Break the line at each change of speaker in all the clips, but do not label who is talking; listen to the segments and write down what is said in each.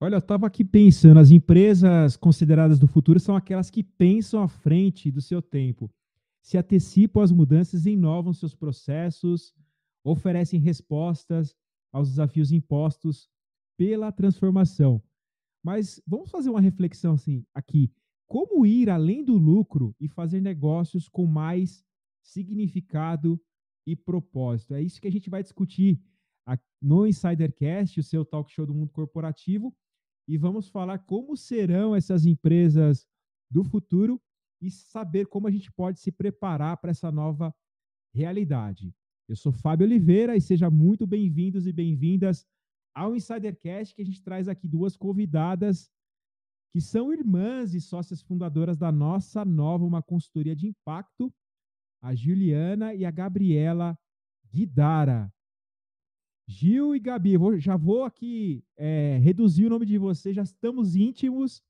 Olha, eu estava aqui pensando, as empresas consideradas do futuro são aquelas que pensam à frente do seu tempo, se antecipam às mudanças inovam seus processos, oferecem respostas aos desafios impostos pela transformação. Mas vamos fazer uma reflexão assim aqui. Como ir além do lucro e fazer negócios com mais significado e propósito? É isso que a gente vai discutir no Insidercast, o seu talk show do mundo corporativo, e vamos falar como serão essas empresas do futuro e saber como a gente pode se preparar para essa nova realidade. Eu sou Fábio Oliveira e sejam muito bem-vindos e bem-vindas ao Insidercast, que a gente traz aqui duas convidadas que são irmãs e sócias fundadoras da nossa nova uma consultoria de impacto, a Juliana e a Gabriela Guidara. Gil e Gabi, vou, já vou aqui é, reduzir o nome de vocês, já estamos íntimos.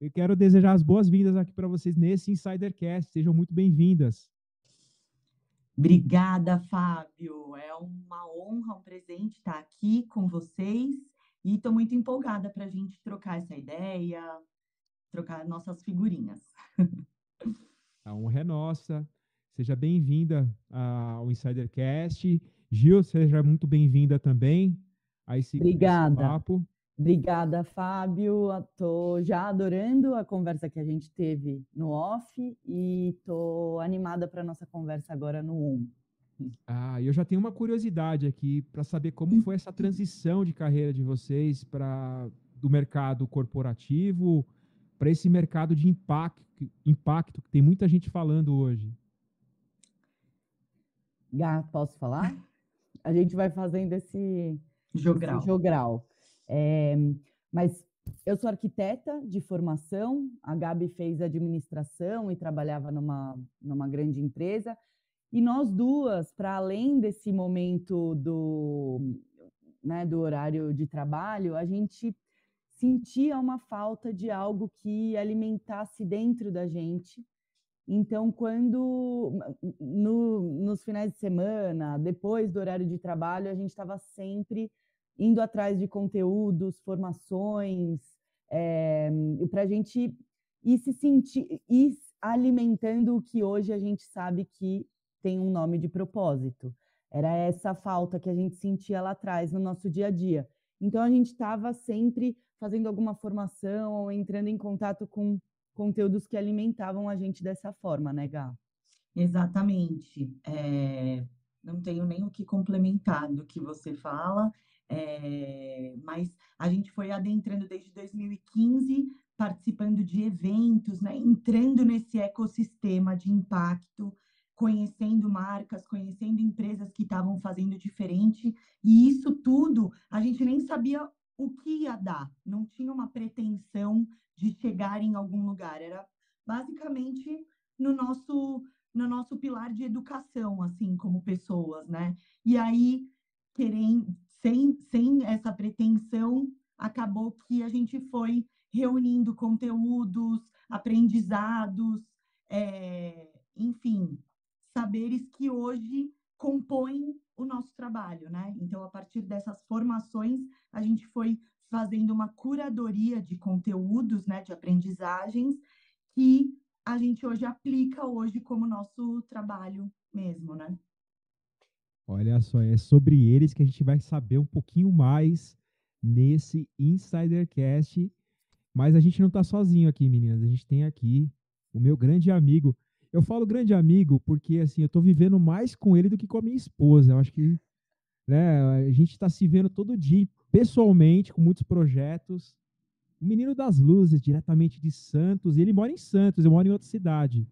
Eu quero desejar as boas-vindas aqui para vocês nesse Insidercast. Sejam muito bem-vindas.
Obrigada, Fábio. É uma honra, um presente estar aqui com vocês e estou muito empolgada para a gente trocar essa ideia, trocar nossas figurinhas.
A honra é nossa. Seja bem-vinda ao Insidercast. Gil, seja muito bem-vinda também a esse,
Obrigada.
esse papo.
Obrigada, Fábio. Estou já adorando a conversa que a gente teve no off e estou animada para a nossa conversa agora no on.
Ah, eu já tenho uma curiosidade aqui para saber como foi essa transição de carreira de vocês para do mercado corporativo para esse mercado de impacto, impacto que tem muita gente falando hoje.
Gá, posso falar? a gente vai fazendo esse
jogral.
Esse jogral. É, mas eu sou arquiteta de formação, a Gabi fez administração e trabalhava numa, numa grande empresa. E nós duas, para além desse momento do, né, do horário de trabalho, a gente sentia uma falta de algo que alimentasse dentro da gente então, quando no, nos finais de semana, depois do horário de trabalho, a gente estava sempre indo atrás de conteúdos, formações, é, eh, para a gente ir se sentir, ir alimentando o que hoje a gente sabe que tem um nome de propósito. Era essa falta que a gente sentia lá atrás no nosso dia a dia. Então a gente estava sempre fazendo alguma formação ou entrando em contato com conteúdos que alimentavam a gente dessa forma, né, Gá?
Exatamente. É, não tenho nem o que complementar do que você fala, é, mas a gente foi adentrando desde 2015, participando de eventos, né, entrando nesse ecossistema de impacto, conhecendo marcas, conhecendo empresas que estavam fazendo diferente, e isso tudo a gente nem sabia o que ia dar, não tinha uma pretensão de chegar em algum lugar, era basicamente no nosso no nosso pilar de educação, assim, como pessoas, né? E aí, querendo, sem, sem essa pretensão, acabou que a gente foi reunindo conteúdos, aprendizados, é, enfim, saberes que hoje compõem o nosso trabalho, né? Então, a partir dessas formações, a gente foi fazendo uma curadoria de conteúdos, né, de aprendizagens, que a gente hoje aplica hoje como nosso trabalho mesmo, né?
Olha só, é sobre eles que a gente vai saber um pouquinho mais nesse Insidercast. Mas a gente não está sozinho aqui, meninas. A gente tem aqui o meu grande amigo. Eu falo grande amigo porque assim, eu estou vivendo mais com ele do que com a minha esposa. Eu acho que né, a gente está se vendo todo dia pessoalmente, com muitos projetos. O Menino das Luzes, diretamente de Santos, e ele mora em Santos, eu moro em outra cidade.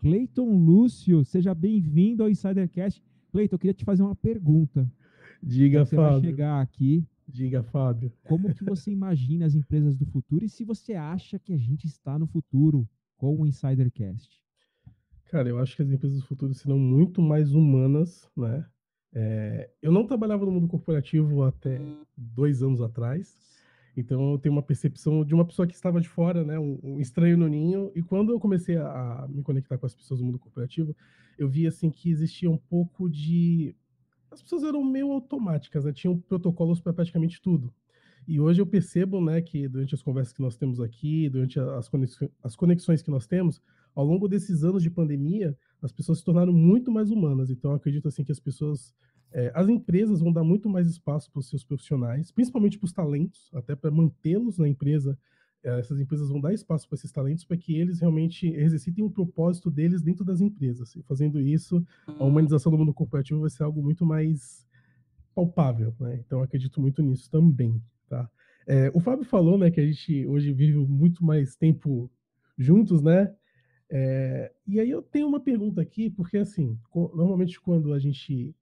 Cleiton Lúcio, seja bem-vindo ao Insidercast. Cleiton, eu queria te fazer uma pergunta.
Diga, você Fábio.
Vai chegar aqui.
Diga, Fábio.
Como que você imagina as empresas do futuro e se você acha que a gente está no futuro com o Insidercast?
Cara, eu acho que as empresas do futuro serão muito mais humanas, né? É, eu não trabalhava no mundo corporativo até dois anos atrás, então eu tenho uma percepção de uma pessoa que estava de fora, né, um, um estranho no ninho. E quando eu comecei a, a, me conectar com as pessoas do mundo corporativo, eu vi assim que existia um pouco de as pessoas eram meio automáticas, né? tinham protocolos para praticamente tudo. E hoje eu percebo, né, que durante as conversas que nós temos aqui, durante as conexões, que nós temos, ao longo desses anos de pandemia, as pessoas se tornaram muito mais humanas. Então, acredito assim que as pessoas, é, as empresas vão dar muito mais espaço para os seus profissionais, principalmente para os talentos, até para mantê-los na empresa. É, essas empresas vão dar espaço para esses talentos para que eles realmente exercitem o propósito deles dentro das empresas. E fazendo isso, a humanização do mundo corporativo vai ser algo muito mais palpável, né? Então, acredito muito nisso também, tá? É, o Fábio falou, né, que a gente hoje vive muito mais tempo juntos, né? É, e aí eu tenho uma pergunta aqui, porque assim, normalmente quando a gente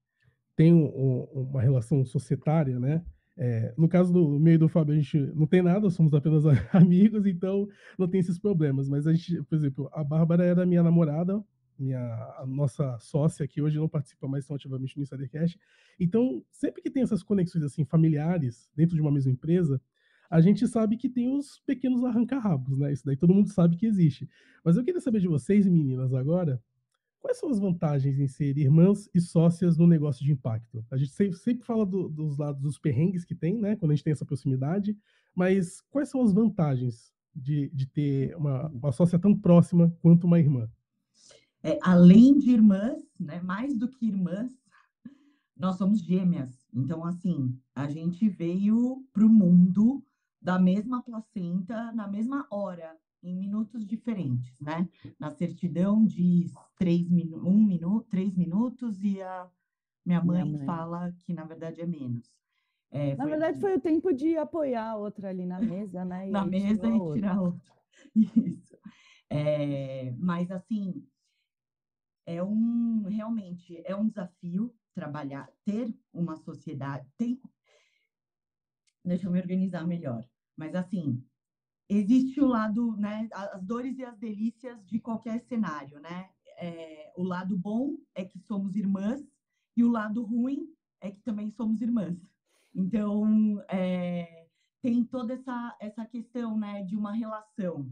tem um, uma relação societária, né? É, no caso do meio do Fábio, a gente não tem nada, somos apenas amigos, então não tem esses problemas. Mas a gente, por exemplo, a Bárbara era minha namorada, minha, nossa sócia que hoje não participa mais tão ativamente no Insidercast. Então, sempre que tem essas conexões assim familiares dentro de uma mesma empresa, a gente sabe que tem os pequenos arranca-rabos, né? Isso daí todo mundo sabe que existe. Mas eu queria saber de vocês, meninas, agora, quais são as vantagens em ser irmãs e sócias no negócio de impacto? A gente sempre, fala do, dos lados dos perrengues que tem, né? Quando a gente tem essa proximidade, mas quais são as vantagens de, de ter uma, uma sócia tão próxima quanto uma irmã?
É, além de irmãs, né? Mais do que irmãs, nós somos gêmeas. Então, assim, a gente veio para o mundo da mesma placenta na mesma hora, em minutos diferentes, né? Na certidão diz três minu um minuto, três minutos e a minha mãe, minha mãe. fala que na verdade é menos.
É, na foi... verdade foi o tempo de apoiar a outra ali na mesa, né?
na mesa e tirar a outra. Isso. É, mas assim, é um realmente é um desafio trabalhar, ter uma sociedade, tem, deixa eu me organizar melhor. Mas assim, existe o lado, né, as dores e as delícias de qualquer cenário, né? É, o lado bom é que somos irmãs e o lado ruim é que também somos irmãs. Então, é, tem toda essa, essa questão, né, de uma relação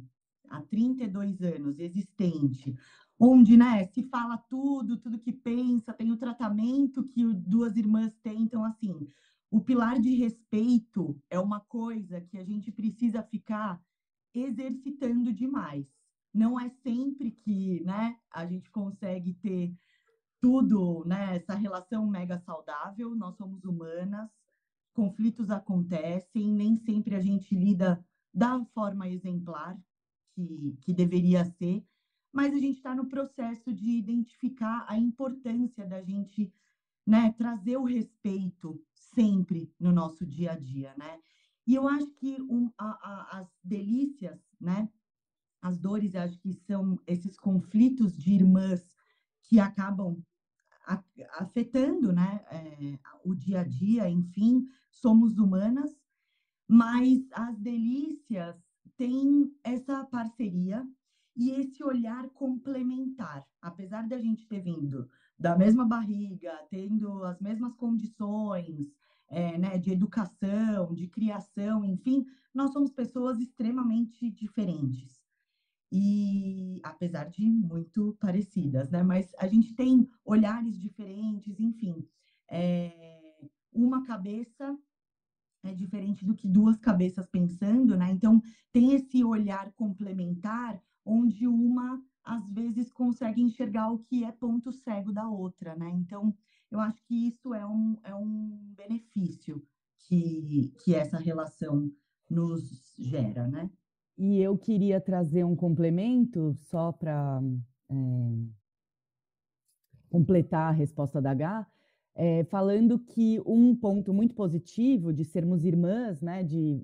há 32 anos existente, onde, né, se fala tudo, tudo que pensa, tem o tratamento que duas irmãs têm, então, assim, o pilar de respeito é uma coisa que a gente precisa ficar exercitando demais. Não é sempre que né, a gente consegue ter tudo, né, essa relação mega saudável. Nós somos humanas, conflitos acontecem, nem sempre a gente lida da forma exemplar que, que deveria ser, mas a gente está no processo de identificar a importância da gente né, trazer o respeito sempre no nosso dia a dia, né? E eu acho que um, a, a, as delícias, né, as dores, acho que são esses conflitos de irmãs que acabam afetando, né, é, o dia a dia, enfim, somos humanas, mas as delícias têm essa parceria e esse olhar complementar, apesar da gente ter vindo da mesma barriga, tendo as mesmas condições é, né, de educação, de criação, enfim, nós somos pessoas extremamente diferentes. E apesar de muito parecidas, né? Mas a gente tem olhares diferentes, enfim. É, uma cabeça é diferente do que duas cabeças pensando, né? Então tem esse olhar complementar onde uma às vezes consegue enxergar o que é ponto cego da outra, né? Então, eu acho que isso é um, é um benefício que, que essa relação nos gera, né?
E eu queria trazer um complemento só para é, completar a resposta da H, é, falando que um ponto muito positivo de sermos irmãs, né, de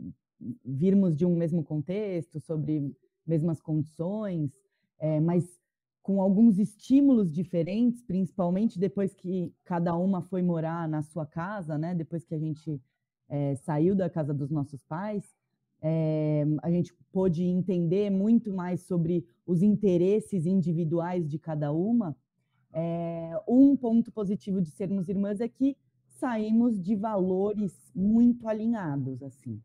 virmos de um mesmo contexto, sobre mesmas condições, é, mas com alguns estímulos diferentes, principalmente depois que cada uma foi morar na sua casa, né? Depois que a gente é, saiu da casa dos nossos pais, é, a gente pôde entender muito mais sobre os interesses individuais de cada uma. É, um ponto positivo de sermos irmãs é que saímos de valores muito alinhados, assim.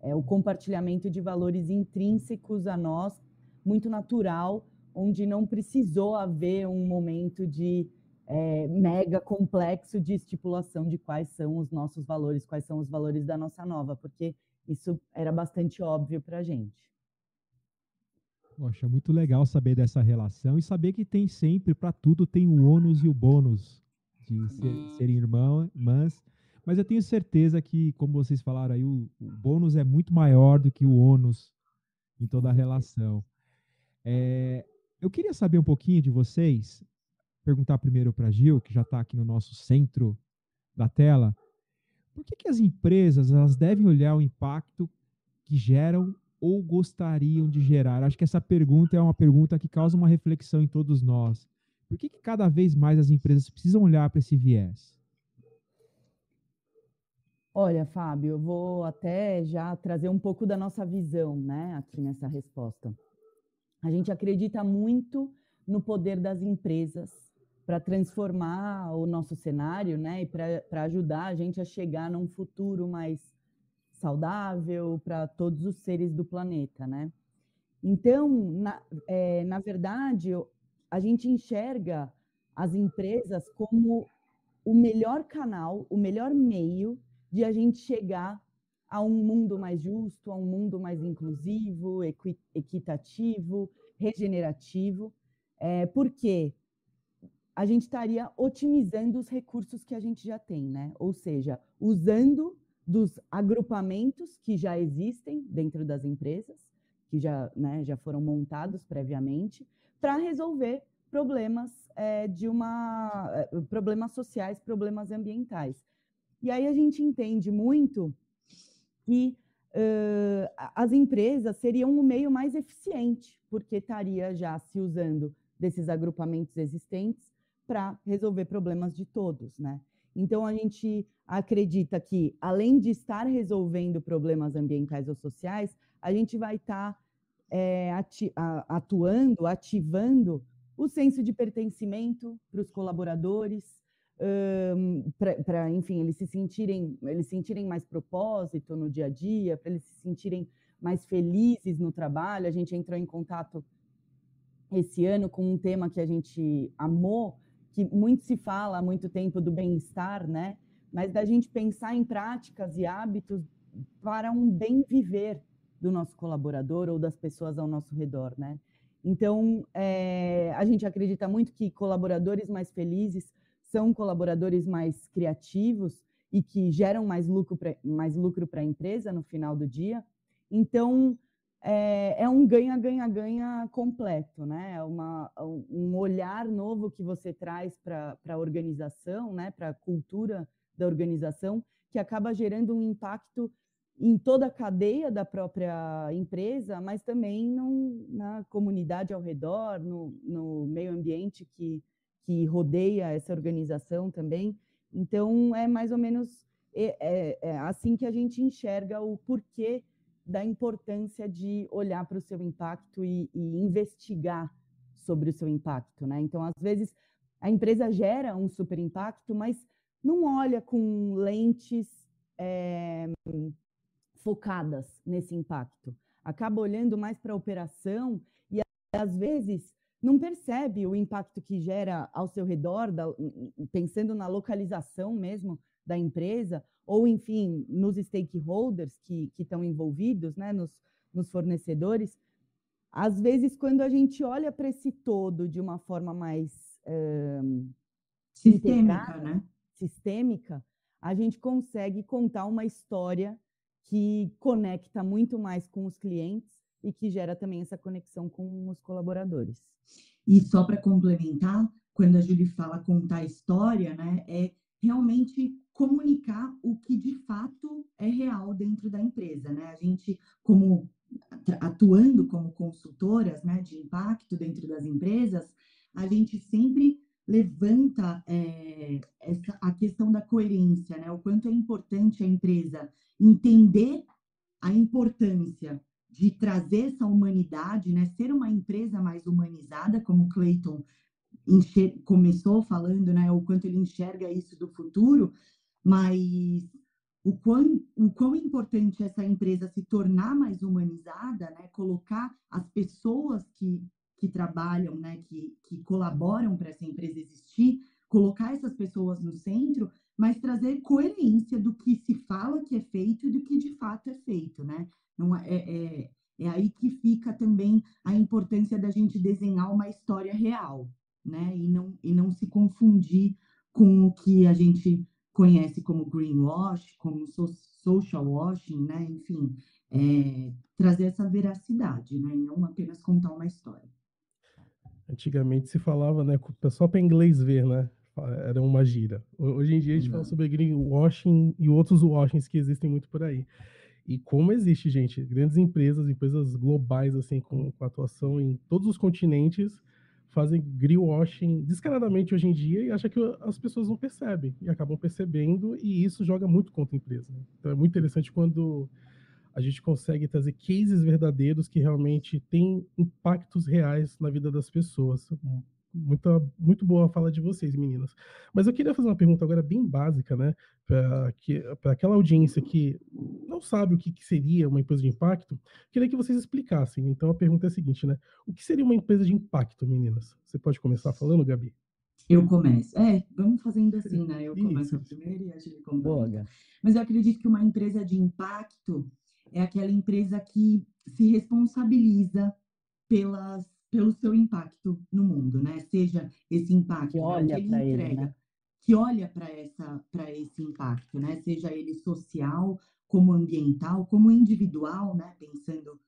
É o compartilhamento de valores intrínsecos a nós, muito natural, onde não precisou haver um momento de é, mega complexo de estipulação de quais são os nossos valores, quais são os valores da nossa nova, porque isso era bastante óbvio para a gente.
Poxa, muito legal saber dessa relação e saber que tem sempre, para tudo, tem o ônus e o bônus de ser, serem irmãs, mas eu tenho certeza que, como vocês falaram aí, o, o bônus é muito maior do que o ônus em toda a relação. É, eu queria saber um pouquinho de vocês, perguntar primeiro para a Gil, que já está aqui no nosso centro da tela, por que, que as empresas elas devem olhar o impacto que geram ou gostariam de gerar? Acho que essa pergunta é uma pergunta que causa uma reflexão em todos nós. Por que, que cada vez mais as empresas precisam olhar para esse viés?
Olha, Fábio, eu vou até já trazer um pouco da nossa visão, né, aqui nessa resposta. A gente acredita muito no poder das empresas para transformar o nosso cenário, né, e para ajudar a gente a chegar num futuro mais saudável para todos os seres do planeta, né? Então, na, é, na verdade, a gente enxerga as empresas como o melhor canal, o melhor meio de a gente chegar a um mundo mais justo, a um mundo mais inclusivo, equi equitativo, regenerativo, é, porque a gente estaria otimizando os recursos que a gente já tem, né? Ou seja, usando dos agrupamentos que já existem dentro das empresas, que já, né, já foram montados previamente, para resolver problemas é, de uma é, problemas sociais, problemas ambientais. E aí a gente entende muito que uh, as empresas seriam o meio mais eficiente, porque estaria já se usando desses agrupamentos existentes para resolver problemas de todos, né? Então a gente acredita que, além de estar resolvendo problemas ambientais ou sociais, a gente vai estar tá, é, ati atuando, ativando o senso de pertencimento para os colaboradores, um, para, enfim, eles se sentirem, eles sentirem mais propósito no dia a dia, para eles se sentirem mais felizes no trabalho. A gente entrou em contato esse ano com um tema que a gente amou, que muito se fala há muito tempo do bem-estar, né? Mas da gente pensar em práticas e hábitos para um bem viver do nosso colaborador ou das pessoas ao nosso redor, né? Então, é, a gente acredita muito que colaboradores mais felizes são colaboradores mais criativos e que geram mais lucro pra, mais lucro para a empresa no final do dia. Então, é, é um ganha-ganha-ganha completo, né? É uma, um olhar novo que você traz para a organização, né? para a cultura da organização, que acaba gerando um impacto em toda a cadeia da própria empresa, mas também no, na comunidade ao redor, no, no meio ambiente que, que rodeia essa organização também. Então, é mais ou menos é, é, é assim que a gente enxerga o porquê da importância de olhar para o seu impacto e, e, investigar sobre o seu impacto, né? Então, às vezes, a empresa gera um super impacto, mas não olha com lentes é, focadas nesse impacto. Acaba olhando mais para a operação e, às vezes, não percebe o impacto que gera ao seu redor, da, pensando na localização mesmo da empresa, ou, enfim, nos stakeholders que, que estão envolvidos, né, nos, nos fornecedores. Às vezes, quando a gente olha para esse todo de uma forma mais
sistêmica, né?
sistêmica, a gente consegue contar uma história que conecta muito mais com os clientes e que gera também essa conexão com os colaboradores.
E só para complementar, quando a Julie fala contar história, né, é realmente comunicar o que de fato é real dentro da empresa, né? A gente, como atuando como consultoras, né, de impacto dentro das empresas, a gente sempre levanta é, essa, a questão da coerência, né? O quanto é importante a empresa entender a importância de trazer essa humanidade, né? Ser uma empresa mais humanizada, como o Clayton começou falando, né? O quanto ele enxerga isso do futuro, mas o quão, o quão importante essa empresa se tornar mais humanizada, né? Colocar as pessoas que, que trabalham, né? Que, que colaboram para essa empresa existir colocar essas pessoas no centro, mas trazer coerência do que se fala que é feito e do que de fato é feito, né? Não é, é, é aí que fica também a importância da gente desenhar uma história real, né? E não, e não se confundir com o que a gente conhece como greenwash, como social washing, né? Enfim, é, trazer essa veracidade, né? E não apenas contar uma história.
Antigamente se falava, né, só para inglês ver, né? Era uma gira. Hoje em dia a gente Não. fala sobre greenwashing e outros washings que existem muito por aí. E como existe, gente, grandes empresas, empresas globais, assim, com, com atuação em todos os continentes, fazem greenwashing descaradamente hoje em dia e acha que as pessoas não percebem e acabam percebendo e isso joga muito contra a empresa. Né? Então é muito interessante quando a gente consegue trazer cases verdadeiros que realmente têm impactos reais na vida das pessoas. Muita, muito boa a fala de vocês, meninas. Mas eu queria fazer uma pergunta agora bem básica, né? Para aquela audiência que não sabe o que, que, seria uma empresa de impacto, queria que vocês explicassem. Então a pergunta é a seguinte, né? O que seria uma empresa de impacto, meninas? Você pode começar falando, Gabi?
Eu começo. É, vamos fazendo assim, né? Eu começo Isso. primeiro e a gente começa. Mas eu acredito que uma empresa de impacto é aquela empresa que se responsabiliza pelas, pelo seu impacto no mundo, né? Seja esse impacto
que olha que ele entrega, ele, né?
que olha para essa para esse impacto, né? Seja ele social, como ambiental, como individual, né? Pensando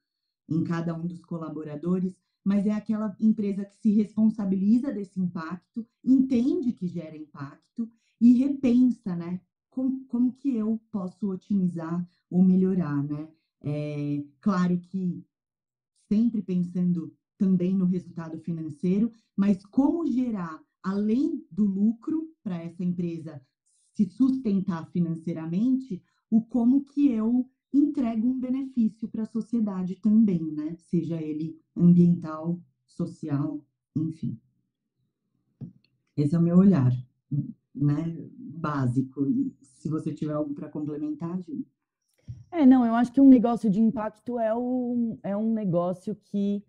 em cada um dos colaboradores, mas é aquela empresa que se responsabiliza desse impacto, entende que gera impacto e repensa, né? Como, como que eu posso otimizar ou melhorar, né? É, claro que sempre pensando também no resultado financeiro, mas como gerar, além do lucro para essa empresa se sustentar financeiramente, o como que eu entrego um benefício para a sociedade também, né? Seja ele ambiental, social, enfim. Esse é o meu olhar, né? Básico. E se você tiver algo para complementar, gente.
É, não, eu acho que um negócio de impacto é um, é um negócio que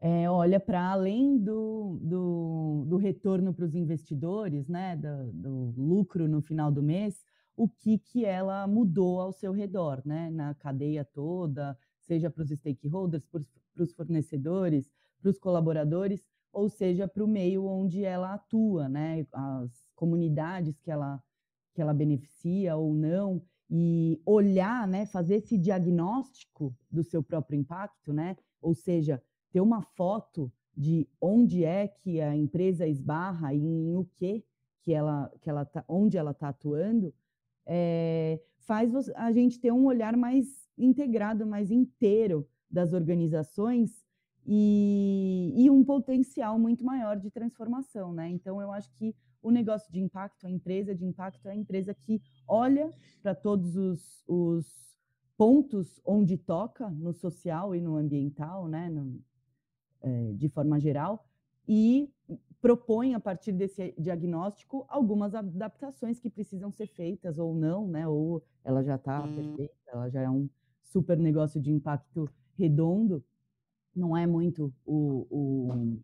é, olha para além do, do, do retorno para os investidores, né, do, do, lucro no final do mês, o que, que ela mudou ao seu redor, né, na cadeia toda, seja para os stakeholders, para os fornecedores, para os colaboradores, ou seja, para o meio onde ela atua, né, as comunidades que ela, que ela beneficia ou não e olhar, né, fazer esse diagnóstico do seu próprio impacto, né? Ou seja, ter uma foto de onde é que a empresa esbarra e em o que que ela que ela tá, onde ela está atuando, é, faz a gente ter um olhar mais integrado, mais inteiro das organizações e, e um potencial muito maior de transformação, né? Então eu acho que o negócio de impacto, a empresa de impacto é a empresa que olha para todos os, os, pontos onde toca, no social e no ambiental, né, no, de forma geral, e propõe, a partir desse diagnóstico, algumas adaptações que precisam ser feitas ou não, né, ou ela já está hum. perfeita, ela já é um super negócio de impacto redondo, não é muito o, o,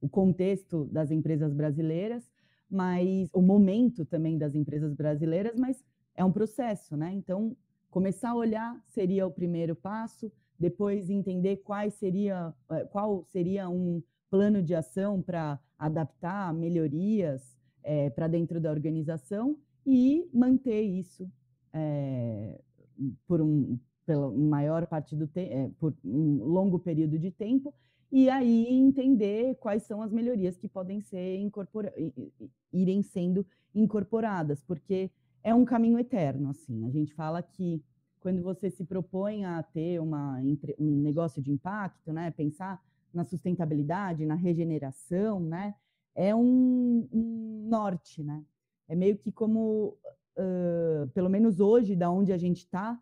o contexto das empresas brasileiras, mas o momento também das empresas brasileiras, mas é um processo, né? Então, começar a olhar seria o primeiro passo, depois entender quais seria, eh, qual seria um plano de ação para adaptar melhorias é, para dentro da organização e manter isso é, por um pela maior parte do tempo, é, por um longo período de tempo e aí entender quais são as melhorias que podem ser incorporadas, irem sendo incorporadas, porque é um caminho eterno, assim. A gente fala que quando você se propõe a ter uma, um negócio de impacto, né, pensar na sustentabilidade, na regeneração, né, é um, um norte, né? É meio que como, uh, pelo menos hoje, da onde a gente está,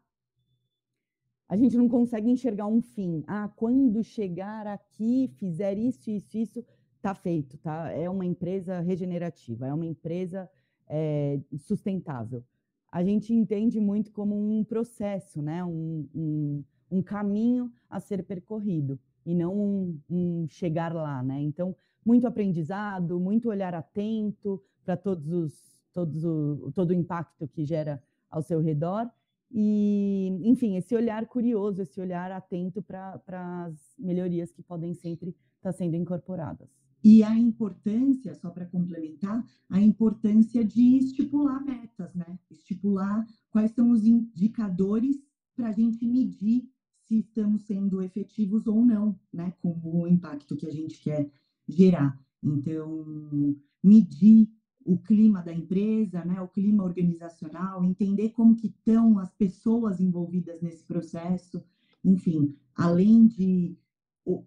a gente não consegue enxergar um fim. Ah, quando chegar aqui, fizer isso, isso, isso, tá feito, tá? É uma empresa regenerativa, é uma empresa é, sustentável. A gente entende muito como um processo, né? Um, um, um caminho a ser percorrido e não um, um chegar lá, né? Então, muito aprendizado, muito olhar atento para todos os todos o, todo o impacto que gera ao seu redor. E, enfim, esse olhar curioso, esse olhar atento para as melhorias que podem sempre estar tá sendo incorporadas.
E a importância, só para complementar, a importância de estipular metas, né? Estipular quais são os indicadores para a gente medir se estamos sendo efetivos ou não, né? Com o impacto que a gente quer gerar. Então, medir o clima da empresa, né, o clima organizacional, entender como que estão as pessoas envolvidas nesse processo, enfim, além de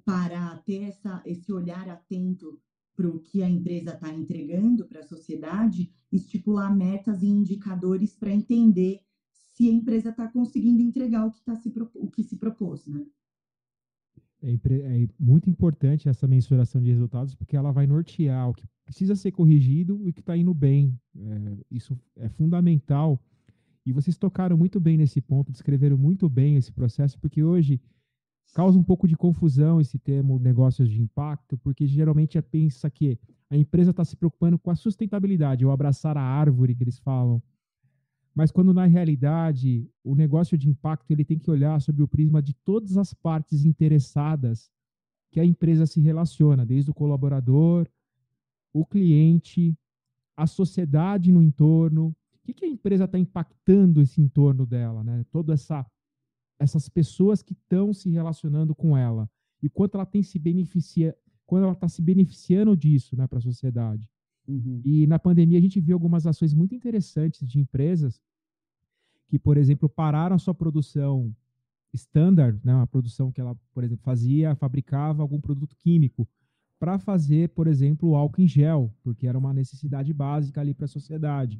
para ter essa, esse olhar atento para o que a empresa está entregando para a sociedade, estipular metas e indicadores para entender se a empresa está conseguindo entregar o que, tá se, o que se propôs, né?
É, é, muito importante essa mensuração de resultados, porque ela vai nortear o que precisa ser corrigido e o que está indo bem. É, isso é fundamental. E vocês tocaram muito bem nesse ponto, descreveram muito bem esse processo, porque hoje causa um pouco de confusão esse termo negócios de impacto, porque geralmente é pensa que a empresa está se preocupando com a sustentabilidade, ou abraçar a árvore que eles falam. Mas quando na realidade o negócio de impacto ele tem que olhar sobre o prisma de todas as partes interessadas que a empresa se relaciona, desde o colaborador, o cliente, a sociedade no entorno. O que, que a empresa está impactando esse entorno dela, né? Toda essa essas pessoas que estão se relacionando com ela e quanto ela tem se beneficia, quando ela está se beneficiando disso, né, para a sociedade. Uhum. E na pandemia a gente viu algumas ações muito interessantes de empresas que, por exemplo, pararam a sua produção standard, né, uma produção que ela, por exemplo, fazia, fabricava algum produto químico para fazer, por exemplo, o álcool em gel, porque era uma necessidade básica ali para a sociedade.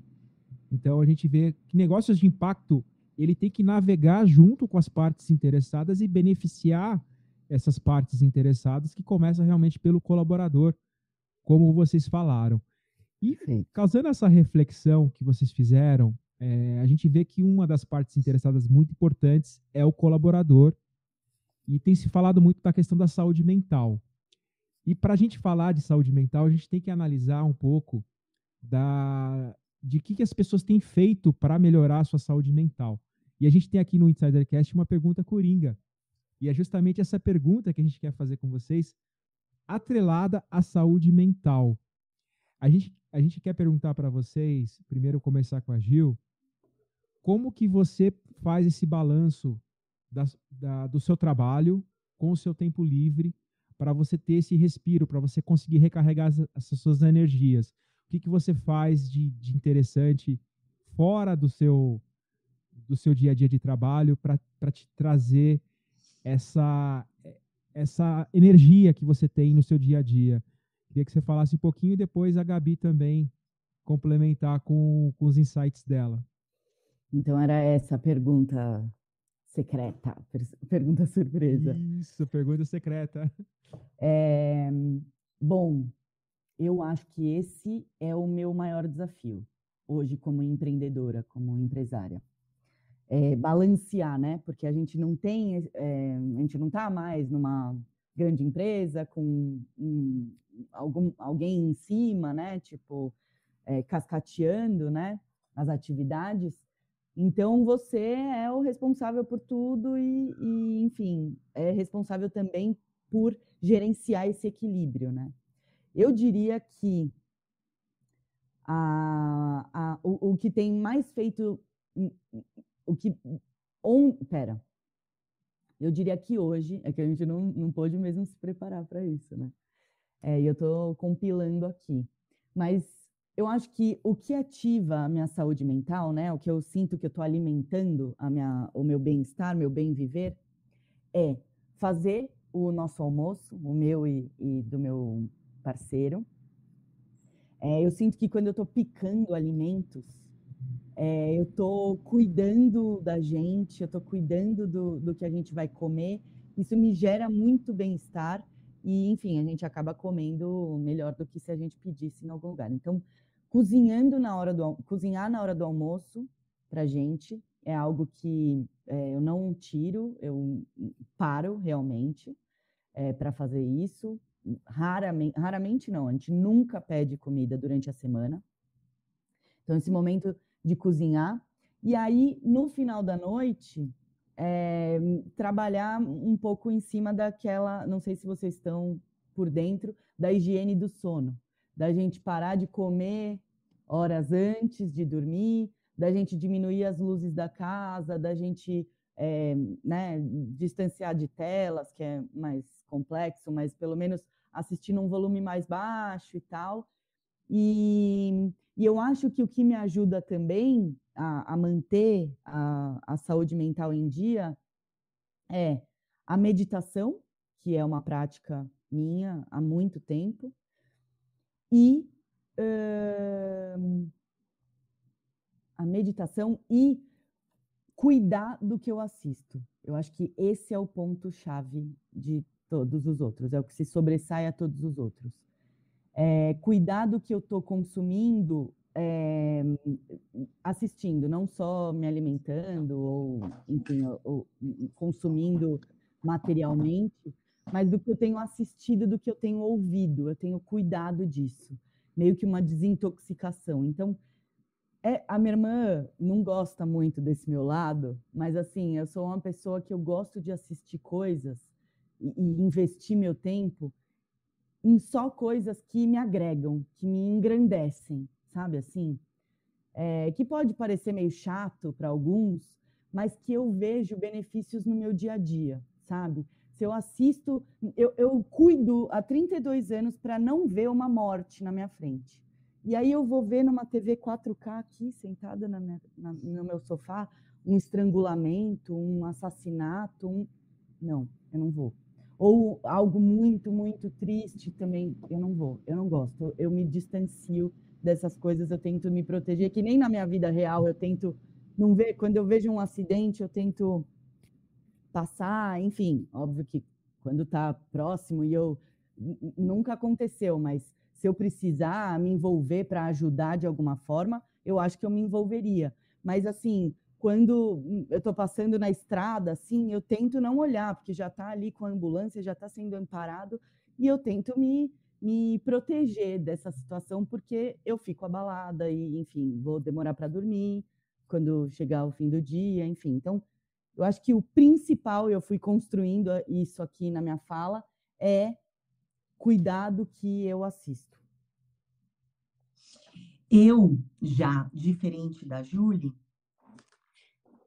Então a gente vê que negócios de impacto ele tem que navegar junto com as partes interessadas e beneficiar essas partes interessadas, que começa realmente pelo colaborador, como vocês falaram. E causando essa reflexão que vocês fizeram, é, a gente vê que uma das partes interessadas muito importantes é o colaborador, e tem se falado muito da questão da saúde mental. E para a gente falar de saúde mental, a gente tem que analisar um pouco da, de que, que as pessoas têm feito para melhorar a sua saúde mental. E a gente tem aqui no Insidercast uma pergunta coringa. E é justamente essa pergunta que a gente quer fazer com vocês, atrelada à saúde mental. A gente, a gente quer perguntar para vocês, primeiro começar com a Gil, como que você faz esse balanço da, da, do seu trabalho com o seu tempo livre para você ter esse respiro, para você conseguir recarregar as, as suas energias? que, que você faz de, de interessante fora do seu, do seu dia a dia de trabalho para te trazer essa, essa energia que você tem no seu dia a dia. Queria que você falasse um pouquinho e depois a Gabi também complementar com, com os insights dela.
Então era essa a pergunta secreta, pergunta surpresa.
Isso, pergunta secreta.
É, bom, eu acho que esse é o meu maior desafio hoje como empreendedora, como empresária. É balancear, né? Porque a gente não tem, é, a gente não está mais numa grande empresa com um, algum, alguém em cima, né? Tipo, é, cascateando, né? As atividades. Então, você é o responsável por tudo e, e, enfim, é responsável também por gerenciar esse equilíbrio, né? Eu diria que a, a, o, o que tem mais feito. O que. On, pera. Eu diria que hoje, é que a gente não, não pôde mesmo se preparar para isso, né? É, eu estou compilando aqui. Mas eu acho que o que ativa a minha saúde mental, né? O que eu sinto que eu estou alimentando a minha, o meu bem-estar, meu bem viver, é fazer o nosso almoço, o meu e, e do meu parceiro. É, eu sinto que quando eu estou picando alimentos, é, eu estou cuidando da gente, eu estou cuidando do, do que a gente vai comer. Isso me gera muito bem-estar e, enfim, a gente acaba comendo melhor do que se a gente pedisse em algum lugar. Então, cozinhando na hora do cozinhar na hora do almoço para gente é algo que é, eu não tiro, eu paro realmente é, para fazer isso raramente, raramente não, a gente nunca pede comida durante a semana. Então, esse momento de cozinhar. E aí, no final da noite, é, trabalhar um pouco em cima daquela, não sei se vocês estão por dentro, da higiene do sono, da gente parar de comer horas antes de dormir, da gente diminuir as luzes da casa, da gente é, né, distanciar de telas, que é mais complexo, mas pelo menos assistir num volume mais baixo e tal. E, e eu acho que o que me ajuda também a, a manter a, a saúde mental em dia é a meditação, que é uma prática minha há muito tempo, e a meditação e cuidar do que eu assisto. Eu acho que esse é o ponto-chave de todos os outros, é o que se sobressai a todos os outros. É, cuidar do que eu estou consumindo, é, assistindo, não só me alimentando ou, enfim, ou, ou, consumindo materialmente, mas do que eu tenho assistido, do que eu tenho ouvido. Eu tenho cuidado disso, meio que uma desintoxicação. Então, é, a minha irmã não gosta muito desse meu lado, mas assim, eu sou uma pessoa que eu gosto de assistir coisas e, e investir meu tempo em só coisas que me agregam, que me engrandecem, sabe assim? É, que pode parecer meio chato para alguns, mas que eu vejo benefícios no meu dia a dia, sabe? Se eu assisto, eu, eu cuido há 32 anos para não ver uma morte na minha frente. E aí eu vou ver numa TV 4K aqui, sentada na minha, na, no meu sofá, um estrangulamento, um assassinato, um... Não, eu não vou. Ou algo muito, muito triste também, eu não vou, eu não gosto. Eu me distancio dessas coisas, eu tento me proteger, que nem na minha vida real eu tento não ver, quando eu vejo um acidente, eu tento passar, enfim, óbvio que quando está próximo e eu nunca aconteceu, mas se eu precisar me envolver para ajudar de alguma forma, eu acho que eu me envolveria. Mas assim, quando eu estou passando na estrada, assim, eu tento não olhar, porque já está ali com a ambulância, já está sendo amparado, e eu tento me, me proteger dessa situação, porque eu fico abalada e, enfim, vou demorar para dormir quando chegar o fim do dia, enfim. Então, eu acho que o principal, eu fui construindo isso aqui na minha fala, é cuidado que eu assisto.
Eu já, diferente da Julie,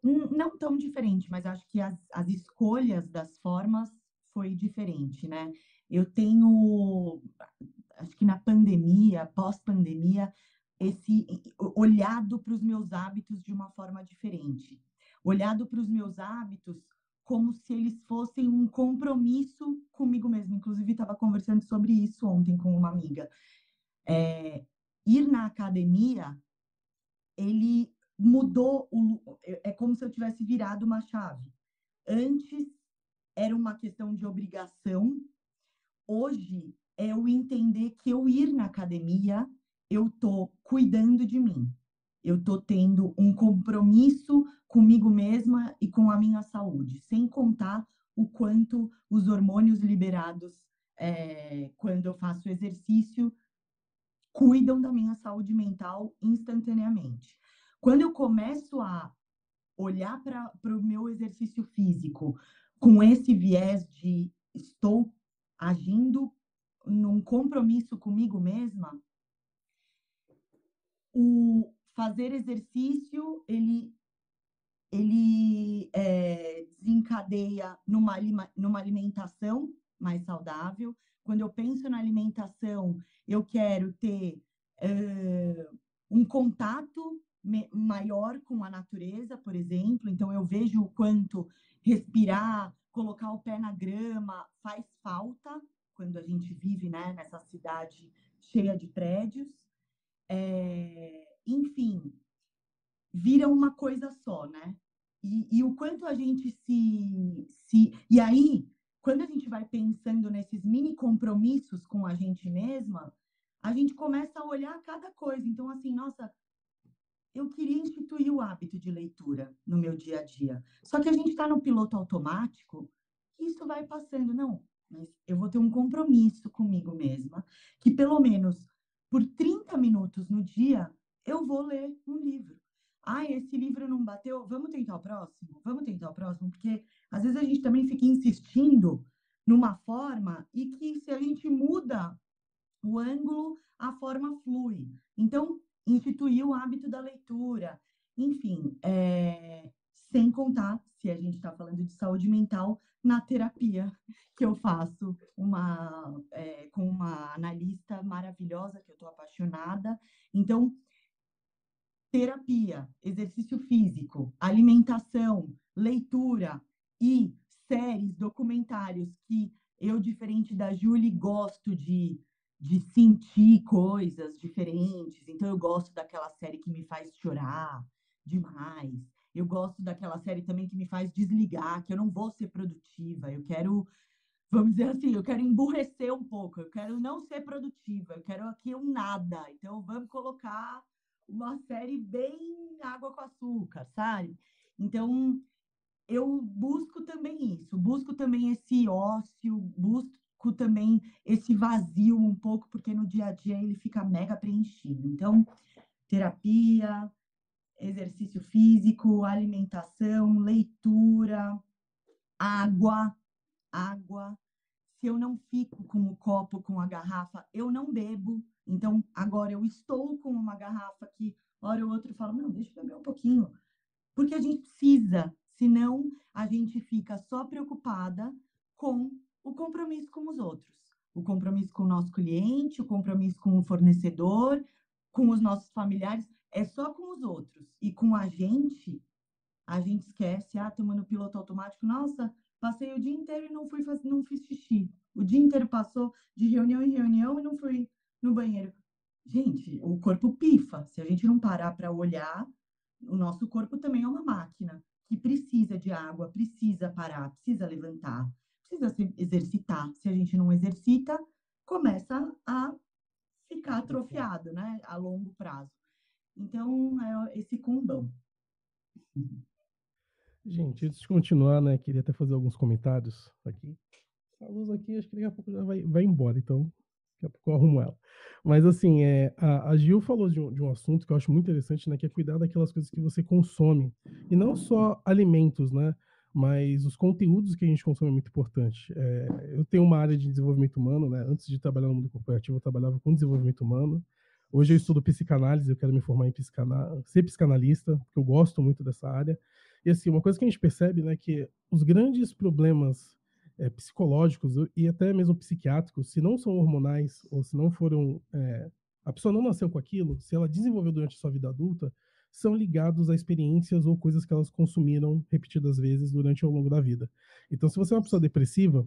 não tão diferente, mas acho que as, as escolhas das formas foi diferente, né? Eu tenho, acho que na pandemia, pós-pandemia, esse olhado para os meus hábitos de uma forma diferente, olhado para os meus hábitos como se eles fossem um compromisso comigo mesmo. Inclusive, estava conversando sobre isso ontem com uma amiga. É, ir na academia, ele mudou, o, é como se eu tivesse virado uma chave. Antes era uma questão de obrigação, hoje é o entender que eu ir na academia, eu tô cuidando de mim. Eu tô tendo um compromisso comigo mesma e com a minha saúde, sem contar o quanto os hormônios liberados é, quando eu faço exercício cuidam da minha saúde mental instantaneamente. Quando eu começo a olhar para o meu exercício físico com esse viés de estou agindo num compromisso comigo mesma, o fazer exercício ele ele é, desencadeia numa, numa alimentação mais saudável. Quando eu penso na alimentação, eu quero ter uh, um contato maior com a natureza, por exemplo. Então, eu vejo o quanto respirar, colocar o pé na grama faz falta quando a gente vive né, nessa cidade cheia de prédios. É, enfim, vira uma coisa só, né? E, e, o quanto a gente se, se. E aí, quando a gente vai pensando nesses mini compromissos com a gente mesma, a gente começa a olhar cada coisa. Então, assim, nossa, eu queria instituir o hábito de leitura no meu dia a dia. Só que a gente está no piloto automático isso vai passando. Não, mas eu vou ter um compromisso comigo mesma, que pelo menos por 30 minutos no dia eu vou ler um livro. Ah, esse livro não bateu, vamos tentar o próximo? Vamos tentar o próximo? Porque às vezes a gente também fica insistindo numa forma e que se a gente muda o ângulo, a forma flui. Então, instituir o hábito da leitura, enfim, é, sem contar, se a gente está falando de saúde mental, na terapia que eu faço uma, é, com uma analista maravilhosa, que eu estou apaixonada. Então, terapia, exercício físico, alimentação, leitura e séries, documentários que eu, diferente da Julie, gosto de, de sentir coisas diferentes. Então, eu gosto daquela série que me faz chorar demais. Eu gosto daquela série também que me faz desligar, que eu não vou ser produtiva. Eu quero, vamos dizer assim, eu quero emburrecer um pouco. Eu quero não ser produtiva. Eu quero aqui um nada. Então, vamos colocar uma série bem água com açúcar, sabe? Então, eu busco também isso, busco também esse ócio, busco também esse vazio um pouco, porque no dia a dia ele fica mega preenchido. Então, terapia, exercício físico, alimentação, leitura, água, água. Se eu não fico com o copo, com a garrafa, eu não bebo. Então, agora eu estou com uma garrafa que, hora ou outra, eu falo, não, deixa eu beber um pouquinho. Porque a gente precisa Senão, a gente fica só preocupada com o compromisso com os outros, o compromisso com o nosso cliente, o compromisso com o fornecedor, com os nossos familiares, é só com os outros. E com a gente, a gente esquece, ah, estamos no piloto automático, nossa, passei o dia inteiro e não fui não fiz xixi. O dia inteiro passou de reunião em reunião e não fui no banheiro. Gente, o corpo pifa. Se a gente não parar para olhar, o nosso corpo também é uma máquina que precisa de água, precisa parar, precisa levantar, precisa se exercitar. Se a gente não exercita, começa a ficar atrofiado, né, a longo prazo. Então, é esse combão.
Gente, antes de continuar, né, queria até fazer alguns comentários aqui. A luz aqui, acho que daqui a pouco já vai, vai embora, então daqui a pouco eu arrumo ela. Mas assim, é, a, a Gil falou de um, de um assunto que eu acho muito interessante, né? Que é cuidar daquelas coisas que você consome. E não só alimentos, né? Mas os conteúdos que a gente consome é muito importante. É, eu tenho uma área de desenvolvimento humano, né? Antes de trabalhar no mundo corporativo, eu trabalhava com desenvolvimento humano. Hoje eu estudo psicanálise, eu quero me formar em psicana... ser psicanalista, porque eu gosto muito dessa área. E assim, uma coisa que a gente percebe, né, que os grandes problemas é, psicológicos e até mesmo psiquiátricos, se não são hormonais ou se não foram. É, a pessoa não nasceu com aquilo, se ela desenvolveu durante a sua vida adulta, são ligados a experiências ou coisas que elas consumiram repetidas vezes durante ao longo da vida. Então, se você é uma pessoa depressiva,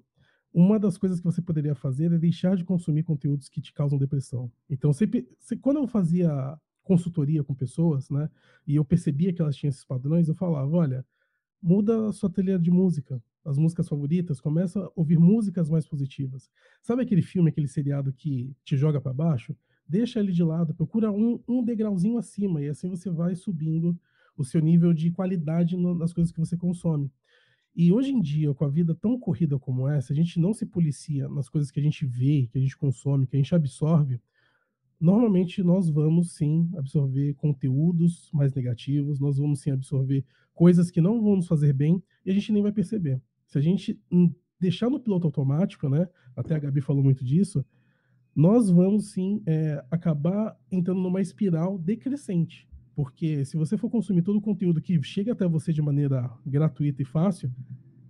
uma das coisas que você poderia fazer é deixar de consumir conteúdos que te causam depressão. Então, sempre, quando eu fazia consultoria com pessoas, né, e eu percebia que elas tinham esses padrões, eu falava, olha, muda a sua trilha de música, as músicas favoritas, começa a ouvir músicas mais positivas. Sabe aquele filme, aquele seriado que te joga para baixo? Deixa ele de lado, procura um, um degrauzinho acima e assim você vai subindo o seu nível de qualidade no, nas coisas que você consome. E hoje em dia, com a vida tão corrida como essa, a gente não se policia nas coisas que a gente vê, que a gente consome, que a gente absorve. Normalmente nós vamos sim absorver conteúdos mais negativos, nós vamos sim absorver coisas que não vão nos fazer bem e a gente nem vai perceber. Se a gente deixar no piloto automático, né? Até a Gabi falou muito disso, nós vamos sim é, acabar entrando numa espiral decrescente. Porque se você for consumir todo o conteúdo que chega até você de maneira gratuita e fácil,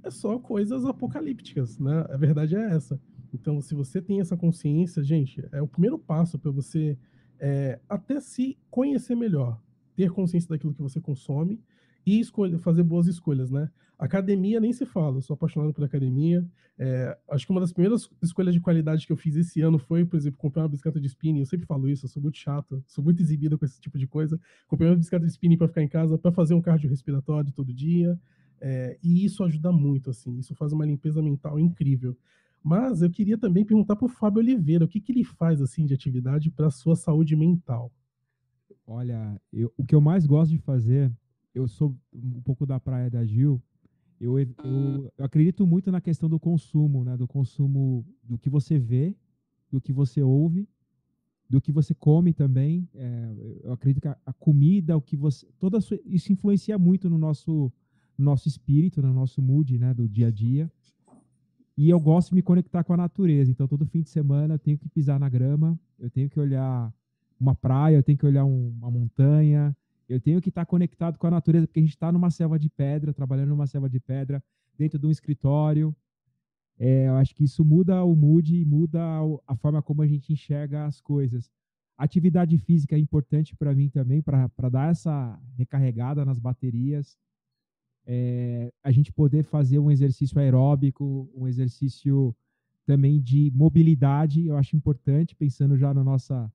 é só coisas apocalípticas, né? A verdade é essa. Então, se você tem essa consciência, gente, é o primeiro passo para você é, até se conhecer melhor, ter consciência daquilo que você consome e escolher, fazer boas escolhas, né? Academia nem se fala, sou apaixonado por academia. É, acho que uma das primeiras escolhas de qualidade que eu fiz esse ano foi, por exemplo, comprar uma bicicleta de spinning. Eu sempre falo isso, eu sou muito chato, sou muito exibido com esse tipo de coisa. Comprei uma bicicleta de spinning para ficar em casa, para fazer um cardio respiratório todo dia. É, e isso ajuda muito, assim, isso faz uma limpeza mental incrível. Mas eu queria também perguntar para o Fábio Oliveira, o que, que ele faz assim de atividade para a sua saúde mental?
Olha, eu, o que eu mais gosto de fazer eu sou um pouco da praia da Gil. Eu, eu, eu, acredito muito na questão do consumo, né? Do consumo do que você vê, do que você ouve do que você come também. É, eu acredito que a, a, comida, o que você, toda sua, isso influencia muito no nosso, no nosso espírito, no nosso mood, né, do dia a dia. E eu gosto de me conectar com a natureza. Então, todo fim de semana eu tenho que pisar na grama, eu tenho que olhar uma praia, eu tenho que olhar um, uma montanha, eu tenho que estar conectado com a natureza, porque a gente está numa selva de pedra, trabalhando numa selva de pedra, dentro de um escritório. É, eu acho que isso muda o mood, muda a forma como a gente enxerga as coisas. atividade física é importante para mim também, para dar essa recarregada nas baterias. É, a gente poder fazer um exercício aeróbico, um exercício também de mobilidade, eu acho importante, pensando já na nossa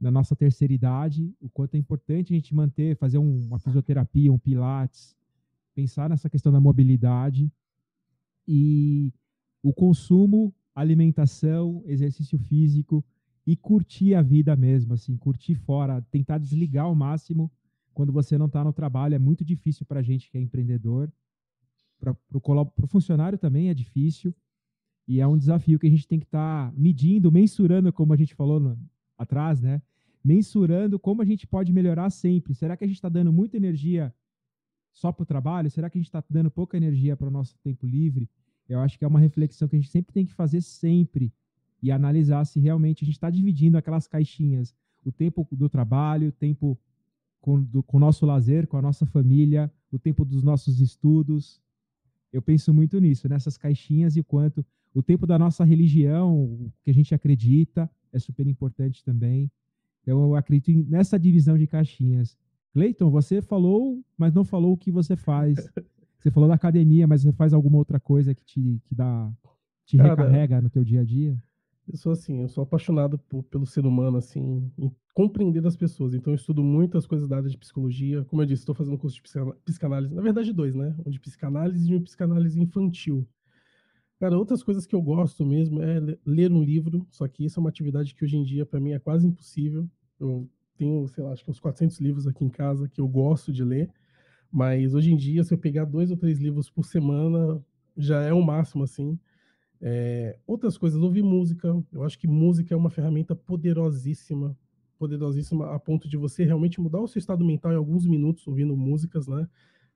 na nossa terceira idade, o quanto é importante a gente manter, fazer um, uma fisioterapia, um pilates, pensar nessa questão da mobilidade e o consumo, alimentação, exercício físico e curtir a vida mesmo, assim, curtir fora, tentar desligar ao máximo quando você não está no trabalho. É muito difícil para a gente que é empreendedor, para o funcionário também é difícil e é um desafio que a gente tem que estar tá medindo, mensurando, como a gente falou no, atrás, né? Mensurando como a gente pode melhorar sempre. Será que a gente está dando muita energia só para o trabalho? Será que a gente está dando pouca energia para o nosso tempo livre? Eu acho que é uma reflexão que a gente sempre tem que fazer sempre e analisar se realmente a gente está dividindo aquelas caixinhas, o tempo do trabalho, o tempo com, do, com o nosso lazer, com a nossa família, o tempo dos nossos estudos. Eu penso muito nisso, nessas caixinhas e quanto o tempo da nossa religião, o que a gente acredita, é super importante também. Então, eu acredito nessa divisão de caixinhas. Cleiton, você falou, mas não falou o que você faz. Você falou da academia, mas você faz alguma outra coisa que te, que dá, te Cara, recarrega no teu dia a dia?
Eu sou assim, eu sou apaixonado por, pelo ser humano, assim, em compreender as pessoas. Então, eu estudo muitas coisas da área de psicologia. Como eu disse, estou fazendo um curso de psicanálise, na verdade, dois, né? Um de psicanálise e um de psicanálise infantil. Cara, outras coisas que eu gosto mesmo é ler um livro, só que isso é uma atividade que hoje em dia para mim é quase impossível. Eu tenho, sei lá, acho que uns 400 livros aqui em casa que eu gosto de ler, mas hoje em dia, se eu pegar dois ou três livros por semana, já é o máximo, assim. É, outras coisas, ouvir música. Eu acho que música é uma ferramenta poderosíssima, poderosíssima a ponto de você realmente mudar o seu estado mental em alguns minutos ouvindo músicas, né?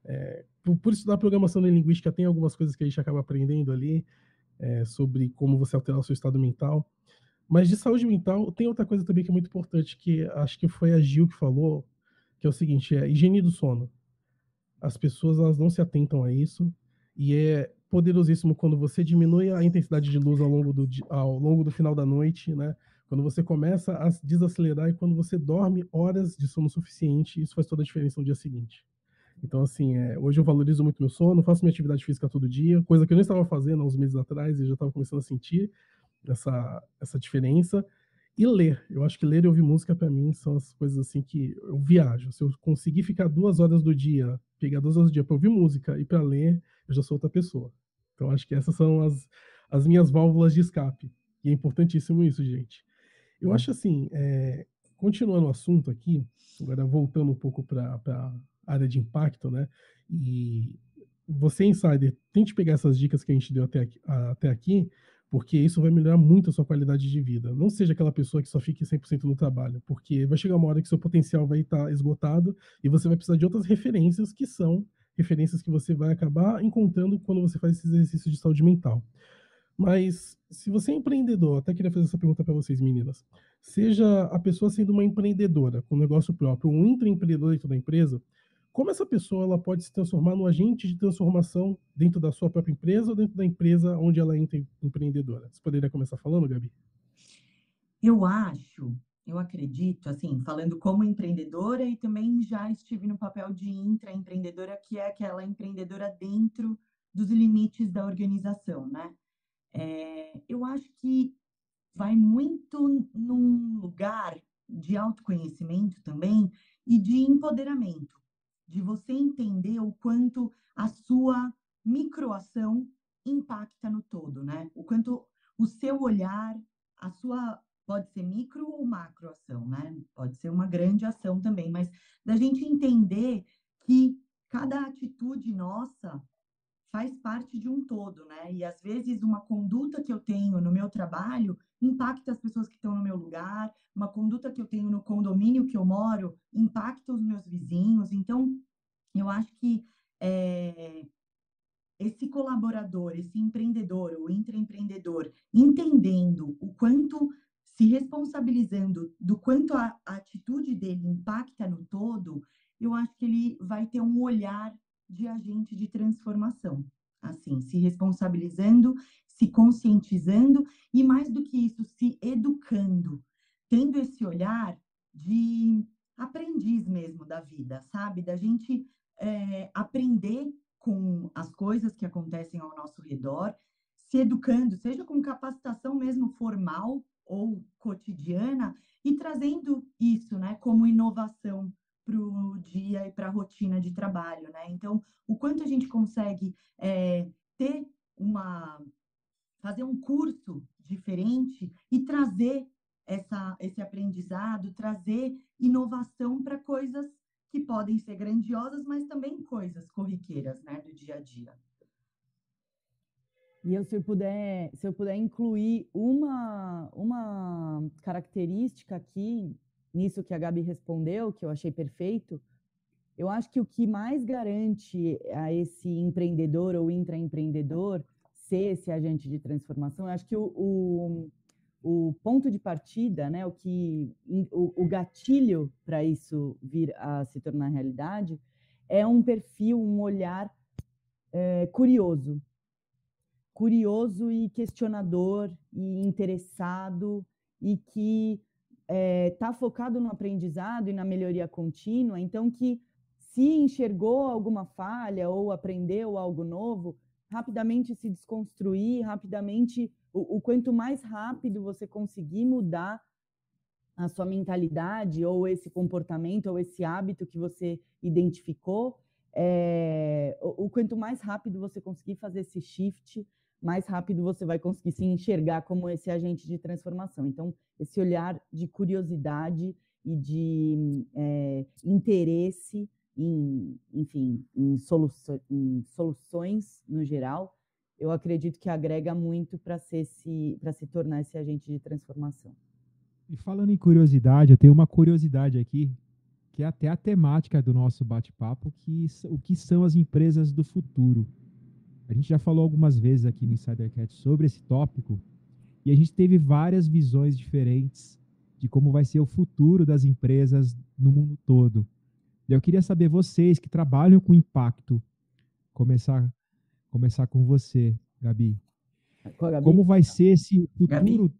É, por, por, estudar programação linguística, tem algumas coisas que a gente acaba aprendendo ali é, sobre como você alterar o seu estado mental. Mas de saúde mental, tem outra coisa também que é muito importante, que acho que foi a Gil que falou, que é o seguinte, é higiene do sono. As pessoas elas não se atentam a isso, e é poderosíssimo quando você diminui a intensidade de luz ao longo do, ao longo do final da noite, né? Quando você começa a desacelerar e quando você dorme horas de sono suficiente, isso faz toda a diferença no dia seguinte. Então, assim, é, hoje eu valorizo muito meu sono, faço minha atividade física todo dia, coisa que eu não estava fazendo há uns meses atrás e já estava começando a sentir essa, essa diferença. E ler. Eu acho que ler e ouvir música, para mim, são as coisas assim que eu viajo. Se eu conseguir ficar duas horas do dia, pegar duas horas do dia para ouvir música e para ler, eu já sou outra pessoa. Então, acho que essas são as, as minhas válvulas de escape. E é importantíssimo isso, gente. Eu acho assim, é, continuando o assunto aqui, agora voltando um pouco para área de impacto, né? E você, insider, tente pegar essas dicas que a gente deu até aqui, até aqui, porque isso vai melhorar muito a sua qualidade de vida. Não seja aquela pessoa que só fique 100% no trabalho, porque vai chegar uma hora que seu potencial vai estar esgotado e você vai precisar de outras referências que são referências que você vai acabar encontrando quando você faz esse exercício de saúde mental. Mas se você é empreendedor, até queria fazer essa pergunta para vocês, meninas. Seja a pessoa sendo uma empreendedora com um negócio próprio, um intraempreendedor dentro da empresa, como essa pessoa ela pode se transformar no agente de transformação dentro da sua própria empresa ou dentro da empresa onde ela é empreendedora? Você poderia começar falando, Gabi?
Eu acho, eu acredito, assim, falando como empreendedora e também já estive no papel de intraempreendedora, que é aquela empreendedora dentro dos limites da organização, né? É, eu acho que vai muito num lugar de autoconhecimento também e de empoderamento de você entender o quanto a sua microação impacta no todo, né? O quanto o seu olhar, a sua pode ser micro ou macro ação, né? Pode ser uma grande ação também, mas da gente entender que cada atitude nossa faz parte de um todo, né? E às vezes uma conduta que eu tenho no meu trabalho impacta as pessoas que estão no meu lugar, uma conduta que eu tenho no condomínio que eu moro impacta os meus vizinhos. Então, eu acho que é, esse colaborador, esse empreendedor ou intraempreendedor, entendendo o quanto, se responsabilizando do quanto a, a atitude dele impacta no todo, eu acho que ele vai ter um olhar de agente de transformação. Assim, se responsabilizando, se conscientizando e, mais do que isso, se educando, tendo esse olhar de aprendiz mesmo da vida, sabe? Da gente é, aprender com as coisas que acontecem ao nosso redor, se educando, seja com capacitação mesmo formal ou cotidiana, e trazendo isso né, como inovação para o dia e para a rotina de trabalho. Né? Então, o quanto a gente consegue é, ter uma. Fazer um curso diferente e trazer essa, esse aprendizado, trazer inovação para coisas que podem ser grandiosas, mas também coisas corriqueiras, né, do dia a dia.
E eu, se eu puder, se eu puder incluir uma, uma característica aqui nisso que a Gabi respondeu, que eu achei perfeito, eu acho que o que mais garante a esse empreendedor ou intraempreendedor ser esse agente de transformação, eu acho que o, o o ponto de partida, né, o que o, o gatilho para isso vir a se tornar realidade é um perfil, um olhar é, curioso, curioso e questionador e interessado e que está é, tá focado no aprendizado e na melhoria contínua. Então, que se enxergou alguma falha ou aprendeu algo novo, rapidamente se desconstruir, rapidamente o, o quanto mais rápido você conseguir mudar a sua mentalidade ou esse comportamento ou esse hábito que você identificou, é, o, o, quanto mais rápido você conseguir fazer esse shift, mais rápido você vai conseguir se enxergar como esse agente de transformação. Então, esse olhar de curiosidade e de é, interesse em, enfim, em, solu em soluções no geral, eu acredito que agrega muito para se, tornar esse agente de transformação.
E falando em curiosidade, eu tenho uma curiosidade aqui, que é até a temática do nosso bate-papo, que o que são as empresas do futuro. A gente já falou algumas vezes aqui no Insidercat sobre esse tópico, e a gente teve várias visões diferentes de como vai ser o futuro das empresas no mundo todo. Eu queria saber vocês que trabalham com impacto, começar começar com você, Gabi. Gabi? Como vai ser esse futuro? Gabi?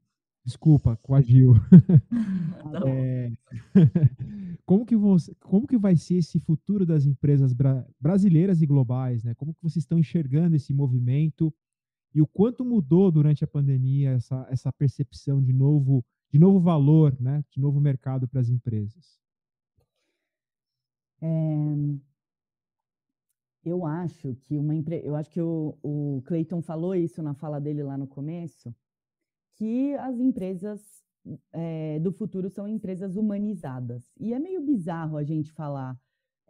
Desculpa, com a Gil. é, como, que você, como que vai ser esse futuro das empresas bra brasileiras e globais? Né? Como que vocês estão enxergando esse movimento e o quanto mudou durante a pandemia essa, essa percepção de novo, de novo valor, né? de novo mercado para as empresas?
É, eu acho que uma eu acho que o, o Clayton falou isso na fala dele lá no começo, que as empresas é, do futuro são empresas humanizadas. E é meio bizarro a gente falar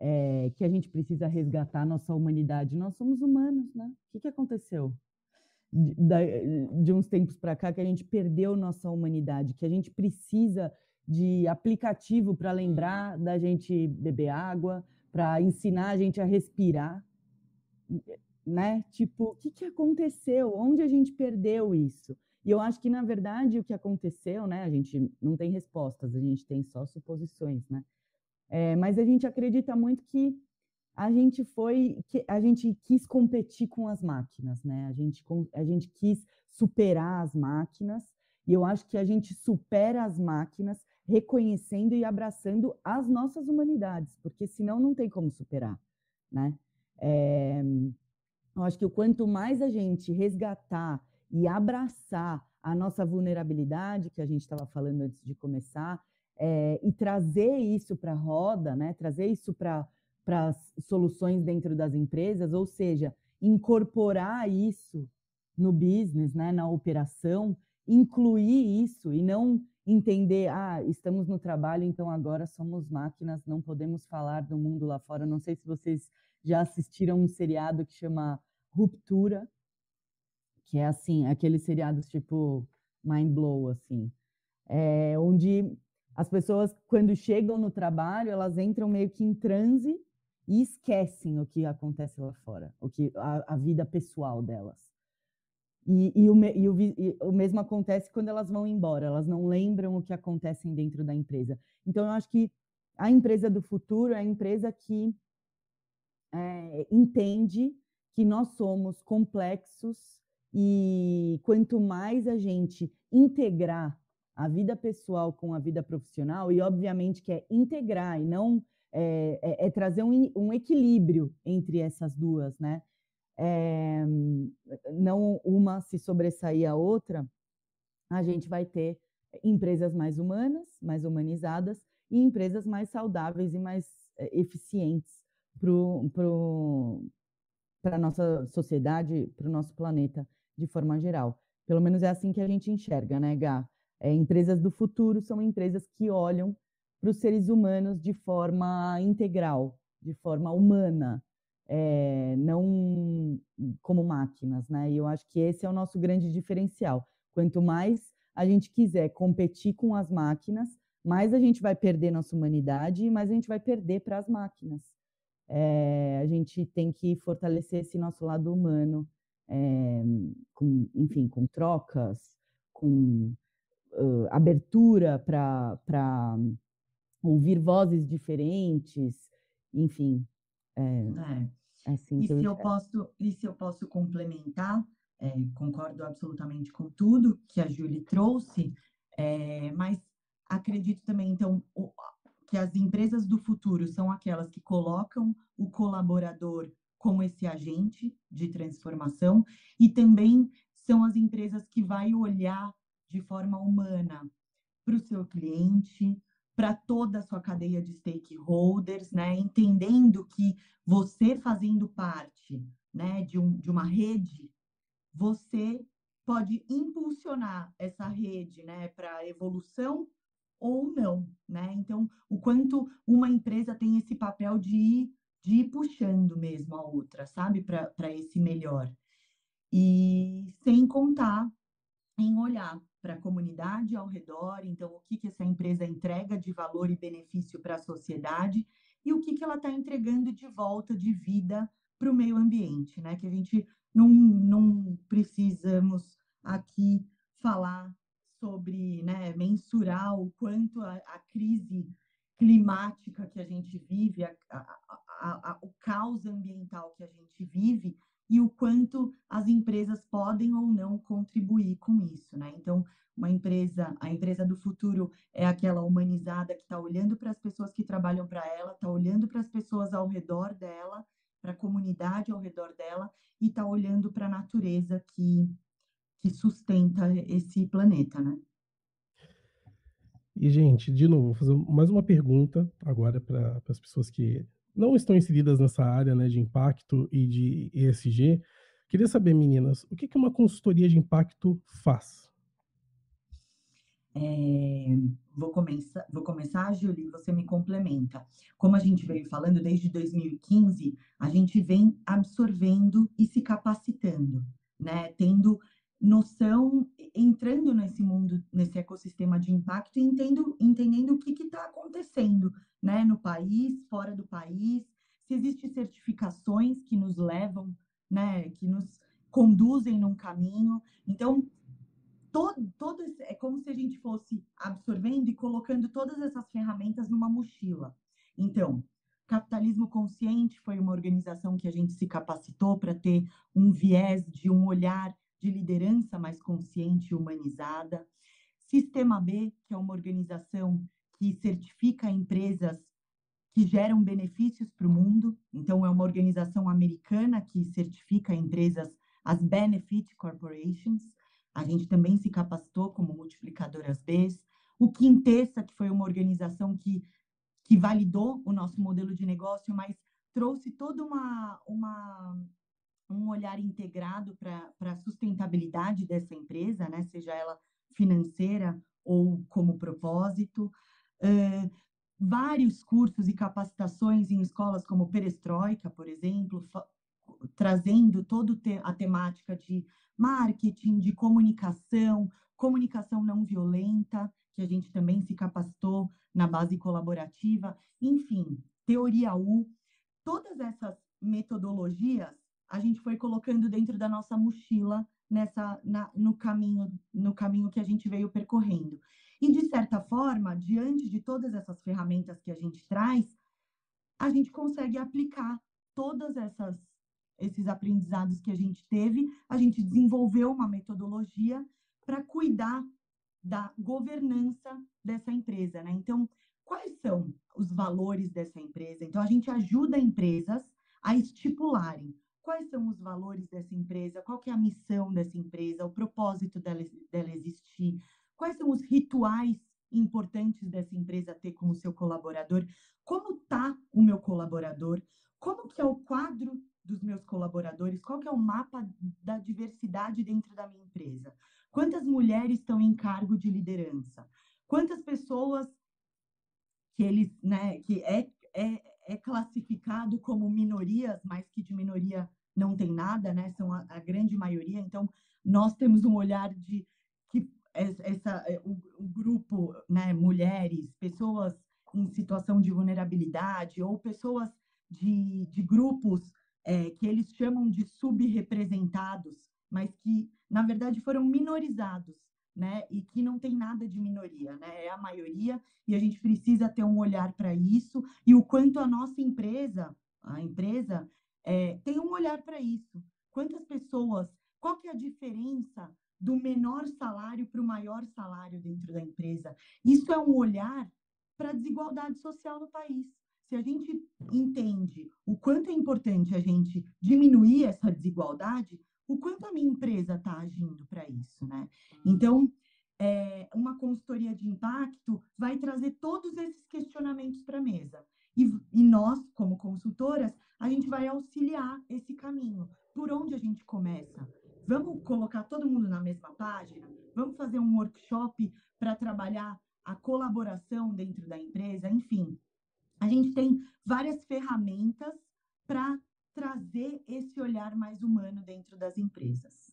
é, que a gente precisa resgatar nossa humanidade. Nós somos humanos, né? O que, que aconteceu? De, de uns tempos para cá que a gente perdeu nossa humanidade, que a gente precisa de aplicativo para lembrar da gente beber água, para ensinar a gente a respirar, né? Tipo, o que, que aconteceu? Onde a gente perdeu isso? E eu acho que, na verdade, o que aconteceu, né? A gente não tem respostas, a gente tem só suposições, né? É, mas a gente acredita muito que a gente foi, que a gente quis competir com as máquinas, né? A gente, a gente quis superar as máquinas, e eu acho que a gente supera as máquinas reconhecendo e abraçando as nossas humanidades, porque senão não tem como superar, né? É, eu acho que o quanto mais a gente resgatar e abraçar a nossa vulnerabilidade, que a gente estava falando antes de começar, é, e trazer isso para a roda, né? trazer isso para as soluções dentro das empresas, ou seja, incorporar isso no business, né? na operação, incluir isso e não entender, ah, estamos no trabalho, então agora somos máquinas, não podemos falar do mundo lá fora. Não sei se vocês já assistiram um seriado que chama Ruptura, que é assim, aqueles seriados tipo mind blow, assim. É, onde as pessoas, quando chegam no trabalho, elas entram meio que em transe e esquecem o que acontece lá fora, o que a, a vida pessoal delas. E, e, o, e, o, e, o, mesmo acontece quando elas vão embora, elas não lembram o que acontece dentro da empresa. Então, eu acho que a empresa do futuro é a empresa que é, entende que nós somos complexos e quanto mais a gente integrar a vida pessoal com a vida profissional, e obviamente que é integrar e não é, é, é trazer um, um, equilíbrio entre essas duas, né? É, não uma se sobressair a outra, a gente vai ter empresas mais humanas, mais humanizadas, e empresas mais saudáveis e mais é, eficientes para a nossa sociedade, para o nosso planeta de forma geral. Pelo menos é assim que a gente enxerga, né, Gá? É, empresas do futuro são empresas que olham para os seres humanos de forma integral, de forma humana, é, não como máquinas, né? E eu acho que esse é o nosso grande diferencial. Quanto mais a gente quiser competir com as máquinas, mais a gente vai perder nossa humanidade e mais a gente vai perder para as máquinas. É, a gente tem que fortalecer esse nosso lado humano, é, com, enfim, com trocas, com uh, abertura para ouvir vozes diferentes, enfim. É,
assim e, se eu posso, e se eu posso complementar, é, concordo absolutamente com tudo que a Julie trouxe, é, mas acredito também, então, que as empresas do futuro são aquelas que colocam o colaborador como esse agente de transformação e também são as empresas que vai olhar de forma humana para o seu cliente, para toda a sua cadeia de stakeholders, né? Entendendo que você fazendo parte, né, de, um, de uma rede, você pode impulsionar essa rede, né, para evolução ou não, né? Então, o quanto uma empresa tem esse papel de ir, de ir puxando mesmo a outra, sabe, para esse melhor. E sem contar em olhar para a comunidade ao redor, então o que, que essa empresa entrega de valor e benefício para a sociedade e o que, que ela está entregando de volta de vida para o meio ambiente, né? Que a gente não, não precisamos aqui falar sobre né, mensurar o quanto a, a, crise climática que a gente vive, a, a, o caos ambiental que a gente vive, e o quanto as empresas podem ou não contribuir com isso, né? Então, uma empresa, a empresa do futuro é aquela humanizada que está olhando para as pessoas que trabalham para ela, está olhando para as pessoas ao redor dela, para a comunidade ao redor dela e está olhando para a natureza que, que sustenta esse planeta, né?
E, gente, de novo, vou fazer mais uma pergunta agora para as pessoas que não estão inseridas nessa área né, de impacto e de ESG. Queria saber, meninas, o que, que uma consultoria de impacto faz?
É, vou, começar, vou começar, Julie, você me complementa. Como a gente veio falando, desde 2015, a gente vem absorvendo e se capacitando, né? Tendo noção, entrando nesse mundo, nesse ecossistema de impacto e entendo, entendendo o que está acontecendo né, no país, fora do país, se existem certificações que nos levam, né, que nos conduzem num caminho. Então, todo, todo esse, é como se a gente fosse absorvendo e colocando todas essas ferramentas numa mochila. Então, Capitalismo Consciente foi uma organização que a gente se capacitou para ter um viés de um olhar de liderança mais consciente e humanizada. Sistema B, que é uma organização que certifica empresas que geram benefícios para o mundo. Então, é uma organização americana que certifica empresas, as Benefit Corporations. A gente também se capacitou como multiplicadoras B. O Quintessa, que foi uma organização que, que validou o nosso modelo de negócio, mas trouxe toda uma, uma um olhar integrado para a sustentabilidade dessa empresa, né? seja ela financeira ou como propósito. Uh, vários cursos e capacitações em escolas como Perestroika, por exemplo, trazendo toda a temática de marketing, de comunicação, comunicação não violenta, que a gente também se capacitou na base colaborativa, enfim, teoria U, todas essas metodologias a gente foi colocando dentro da nossa mochila nessa na, no caminho no caminho que a gente veio percorrendo. E de certa forma, diante de todas essas ferramentas que a gente traz, a gente consegue aplicar todas essas esses aprendizados que a gente teve, a gente desenvolveu uma metodologia para cuidar da governança dessa empresa, né? Então, quais são os valores dessa empresa? Então, a gente ajuda empresas a estipularem quais são os valores dessa empresa, qual que é a missão dessa empresa, o propósito dela, dela existir, quais são os rituais importantes dessa empresa ter com o seu colaborador, como está o meu colaborador, como que é o quadro dos meus colaboradores, qual que é o mapa da diversidade dentro da minha empresa, quantas mulheres estão em cargo de liderança, quantas pessoas que eles, né, que é, é, é classificado como minorias, mas que de minoria não tem nada, né, são a, a grande maioria, então nós temos um olhar de que essa, é, o, o grupo, né, mulheres, pessoas em situação de vulnerabilidade ou pessoas de, de grupos é, que eles chamam de subrepresentados, mas que, na verdade, foram minorizados, né? E que não tem nada de minoria, né? É a maioria e a gente precisa ter um olhar para isso e o quanto a nossa empresa, a empresa, é, tem um olhar para isso. Quantas pessoas, qual que é a diferença do menor salário para o maior salário dentro da empresa? Isso é um olhar para a desigualdade social no país se a gente entende o quanto é importante a gente diminuir essa desigualdade, o quanto a minha empresa está agindo para isso, né? Então, é, uma consultoria de impacto vai trazer todos esses questionamentos para a mesa. E, e nós, como consultoras, a gente vai auxiliar esse caminho. Por onde a gente começa? Vamos colocar todo mundo na mesma página? Vamos fazer um workshop para trabalhar a colaboração dentro da empresa? Enfim, a gente tem várias ferramentas para trazer esse olhar mais humano dentro das empresas.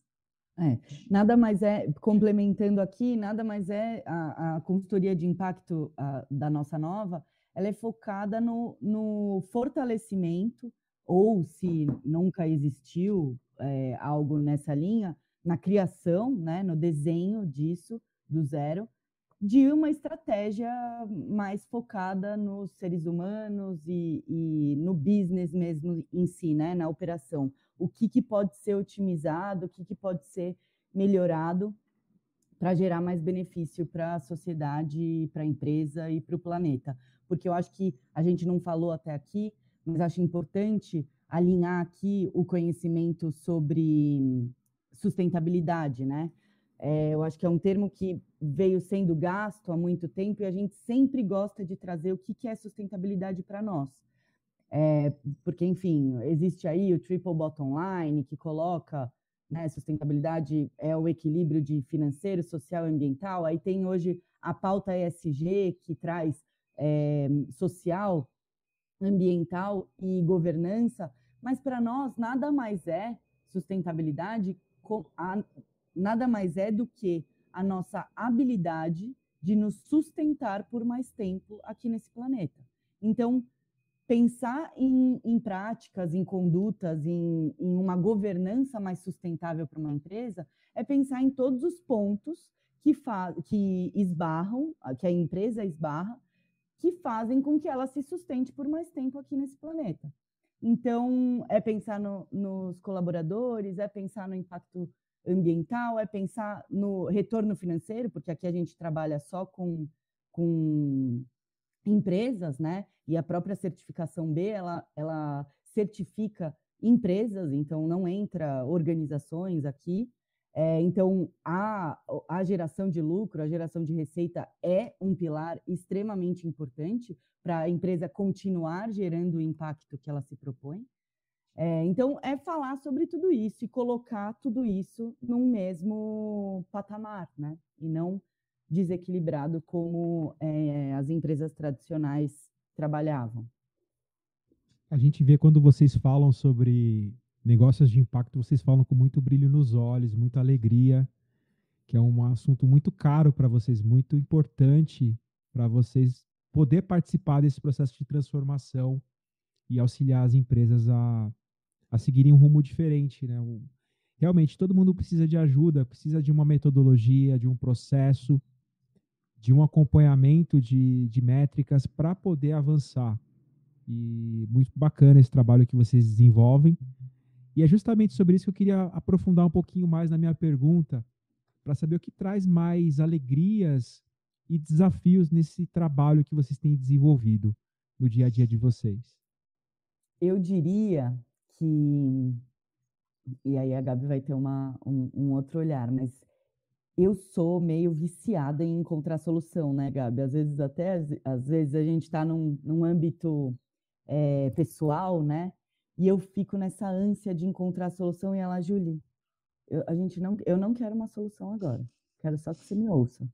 É, nada mais é, complementando aqui, nada mais é a, a consultoria de impacto a, da nossa nova, ela é focada no, no fortalecimento, ou se nunca existiu é, algo nessa linha, na criação, né, no desenho disso, do zero, de uma estratégia mais focada nos seres humanos e, e, no business mesmo em si, né, na operação. O que, que pode ser otimizado, o que, que pode ser melhorado para gerar mais benefício para a sociedade, para a empresa e para o planeta. Porque eu acho que a gente não falou até aqui, mas acho importante alinhar aqui o conhecimento sobre sustentabilidade, né? É, eu acho que é um termo que veio sendo gasto há muito tempo e a gente sempre gosta de trazer o que, que é sustentabilidade para nós. É, porque, enfim, existe aí o Triple Bottom Line, que coloca né, sustentabilidade é o equilíbrio de financeiro, social e ambiental. Aí tem hoje a pauta ESG, que traz é, social, ambiental e governança, mas para nós nada mais é sustentabilidade nada mais é do que a nossa habilidade de nos sustentar por mais tempo aqui nesse planeta. Então, pensar em, em práticas, em condutas, em, em uma governança mais sustentável para uma empresa é pensar em todos os pontos que, que esbarram, que a empresa esbarra, que fazem com que ela se sustente por mais tempo aqui nesse planeta. Então, é pensar no, nos colaboradores, é pensar no impacto ambiental, é pensar no retorno financeiro, porque aqui a gente trabalha só com, com empresas, né? E a própria certificação B, ela, ela certifica empresas, então não entra organizações aqui. É, então, a, a geração de lucro, a geração de receita é um pilar extremamente importante para a empresa continuar gerando o impacto que ela se propõe. É, então, é falar sobre tudo isso e colocar tudo isso num mesmo patamar, né? E não desequilibrado como é, as empresas tradicionais trabalhavam.
A gente vê quando vocês falam sobre negócios de impacto, vocês falam com muito brilho nos olhos, muita alegria, que é um assunto muito caro para vocês, muito importante para vocês poder participar desse processo de transformação e auxiliar as empresas a, a seguirem um rumo diferente, né? O, realmente, todo mundo precisa de ajuda, precisa de uma metodologia, de um processo, de um acompanhamento de, de métricas para poder avançar. E muito bacana esse trabalho que vocês desenvolvem. E é justamente sobre isso que eu queria aprofundar um pouquinho mais na minha pergunta, para saber o que traz mais alegrias e desafios nesse trabalho que vocês têm desenvolvido no dia a dia de vocês.
Eu diria que. E aí a Gabi vai ter uma, um, um outro olhar, mas eu sou meio viciada em encontrar solução, né, Gabi? Às vezes, até às vezes, a gente está num, num âmbito é, pessoal, né? E eu fico nessa ânsia de encontrar solução e ela, Julie, eu, a gente não, eu não quero uma solução agora. Quero só que você me ouça.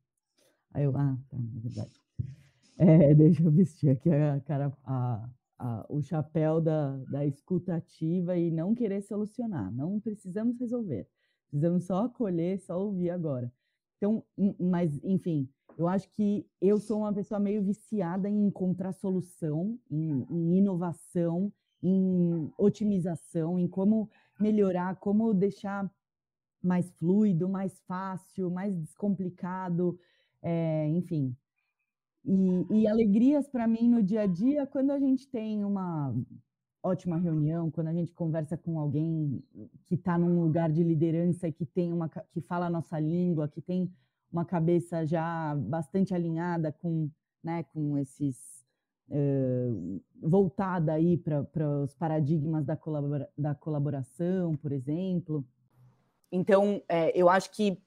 Aí eu, ah, tá, é verdade. É, deixa eu vestir aqui a cara, a, a, o chapéu da, da escutativa e não querer solucionar. Não precisamos resolver. Precisamos só acolher, só ouvir agora. Então, mas, enfim, eu acho que eu sou uma pessoa meio viciada em encontrar solução, em, em inovação, em otimização, em como melhorar, como deixar mais fluido, mais fácil, mais descomplicado, é, enfim. E, e alegrias para mim no dia a dia quando a gente tem uma ótima reunião, quando a gente conversa com alguém que está num lugar de liderança e que tem uma que fala a nossa língua, que tem uma cabeça já bastante alinhada com, né, com esses voltada aí para os paradigmas da, colabora, da colaboração, por exemplo. Então, é, eu acho que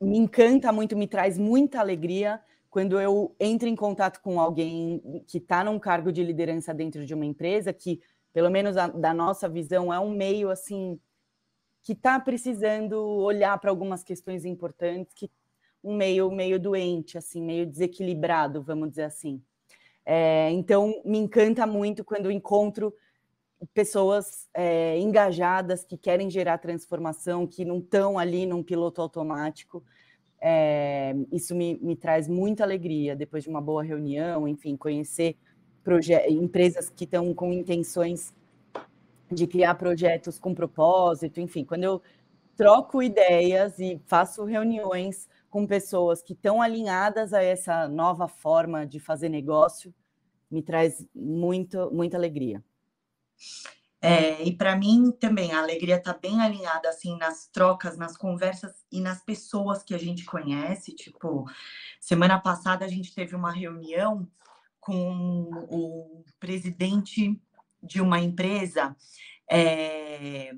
me encanta muito, me traz muita alegria quando eu entro em contato com alguém que está num cargo de liderança dentro de uma empresa, que, pelo menos a, da nossa visão, é um meio assim que está precisando olhar para algumas questões importantes, que um meio meio doente, assim, meio desequilibrado, vamos dizer assim. É, então, me encanta muito quando encontro pessoas é, engajadas que querem gerar transformação, que não estão ali num piloto automático. É, isso me, me, traz muita alegria depois de uma boa reunião, enfim, conhecer empresas que estão com intenções de criar projetos com propósito, enfim, quando eu troco ideias e faço reuniões com pessoas que estão alinhadas a essa nova forma de fazer negócio, me traz muito, muita alegria.
É, e para mim também a alegria está bem alinhada assim nas trocas, nas conversas e nas pessoas que a gente conhece. Tipo, semana passada a gente teve uma reunião com o presidente de uma empresa, é,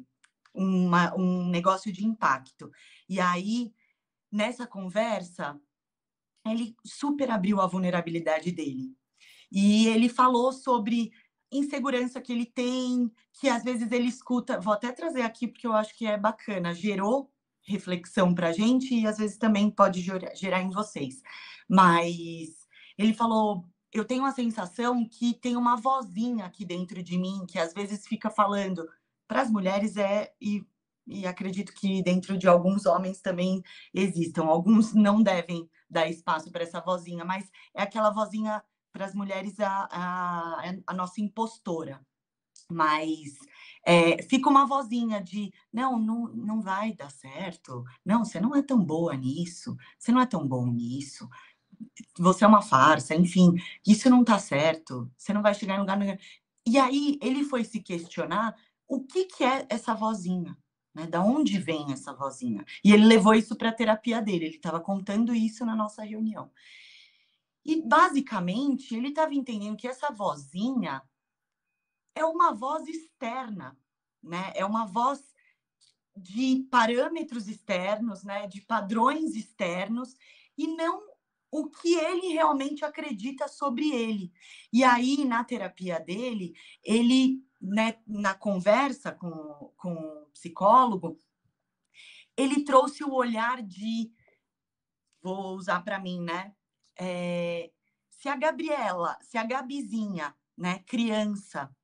uma, um negócio de impacto. E aí, nessa conversa, ele super abriu a vulnerabilidade dele. E ele falou sobre insegurança que ele tem, que às vezes ele escuta. Vou até trazer aqui porque eu acho que é bacana. Gerou reflexão para a gente e às vezes também pode gerar em vocês. Mas ele falou: eu tenho a sensação que tem uma vozinha aqui dentro de mim que às vezes fica falando para as mulheres é e, e acredito que dentro de alguns homens também existam. Alguns não devem dar espaço para essa vozinha, mas é aquela vozinha para as mulheres a, a, a, nossa impostora. Mas é, fica uma vozinha de não, não, não vai dar certo, não, você não é tão boa nisso, você não é tão bom nisso, você é uma farsa, enfim, isso não está certo, você não vai chegar em lugar nenhum. E aí ele foi se questionar o que, que é essa vozinha. Né? Da onde vem essa vozinha? E ele levou isso para a terapia dele. Ele estava contando isso na nossa reunião. E basicamente ele estava entendendo que essa vozinha é uma voz externa, né? É uma voz de parâmetros externos, né? De padrões externos e não o que ele realmente acredita sobre ele. E aí, na terapia dele, ele, né, na conversa com, com o psicólogo, ele trouxe o olhar de, vou usar para mim, né? É, se a Gabriela, se a Gabizinha, né, criança,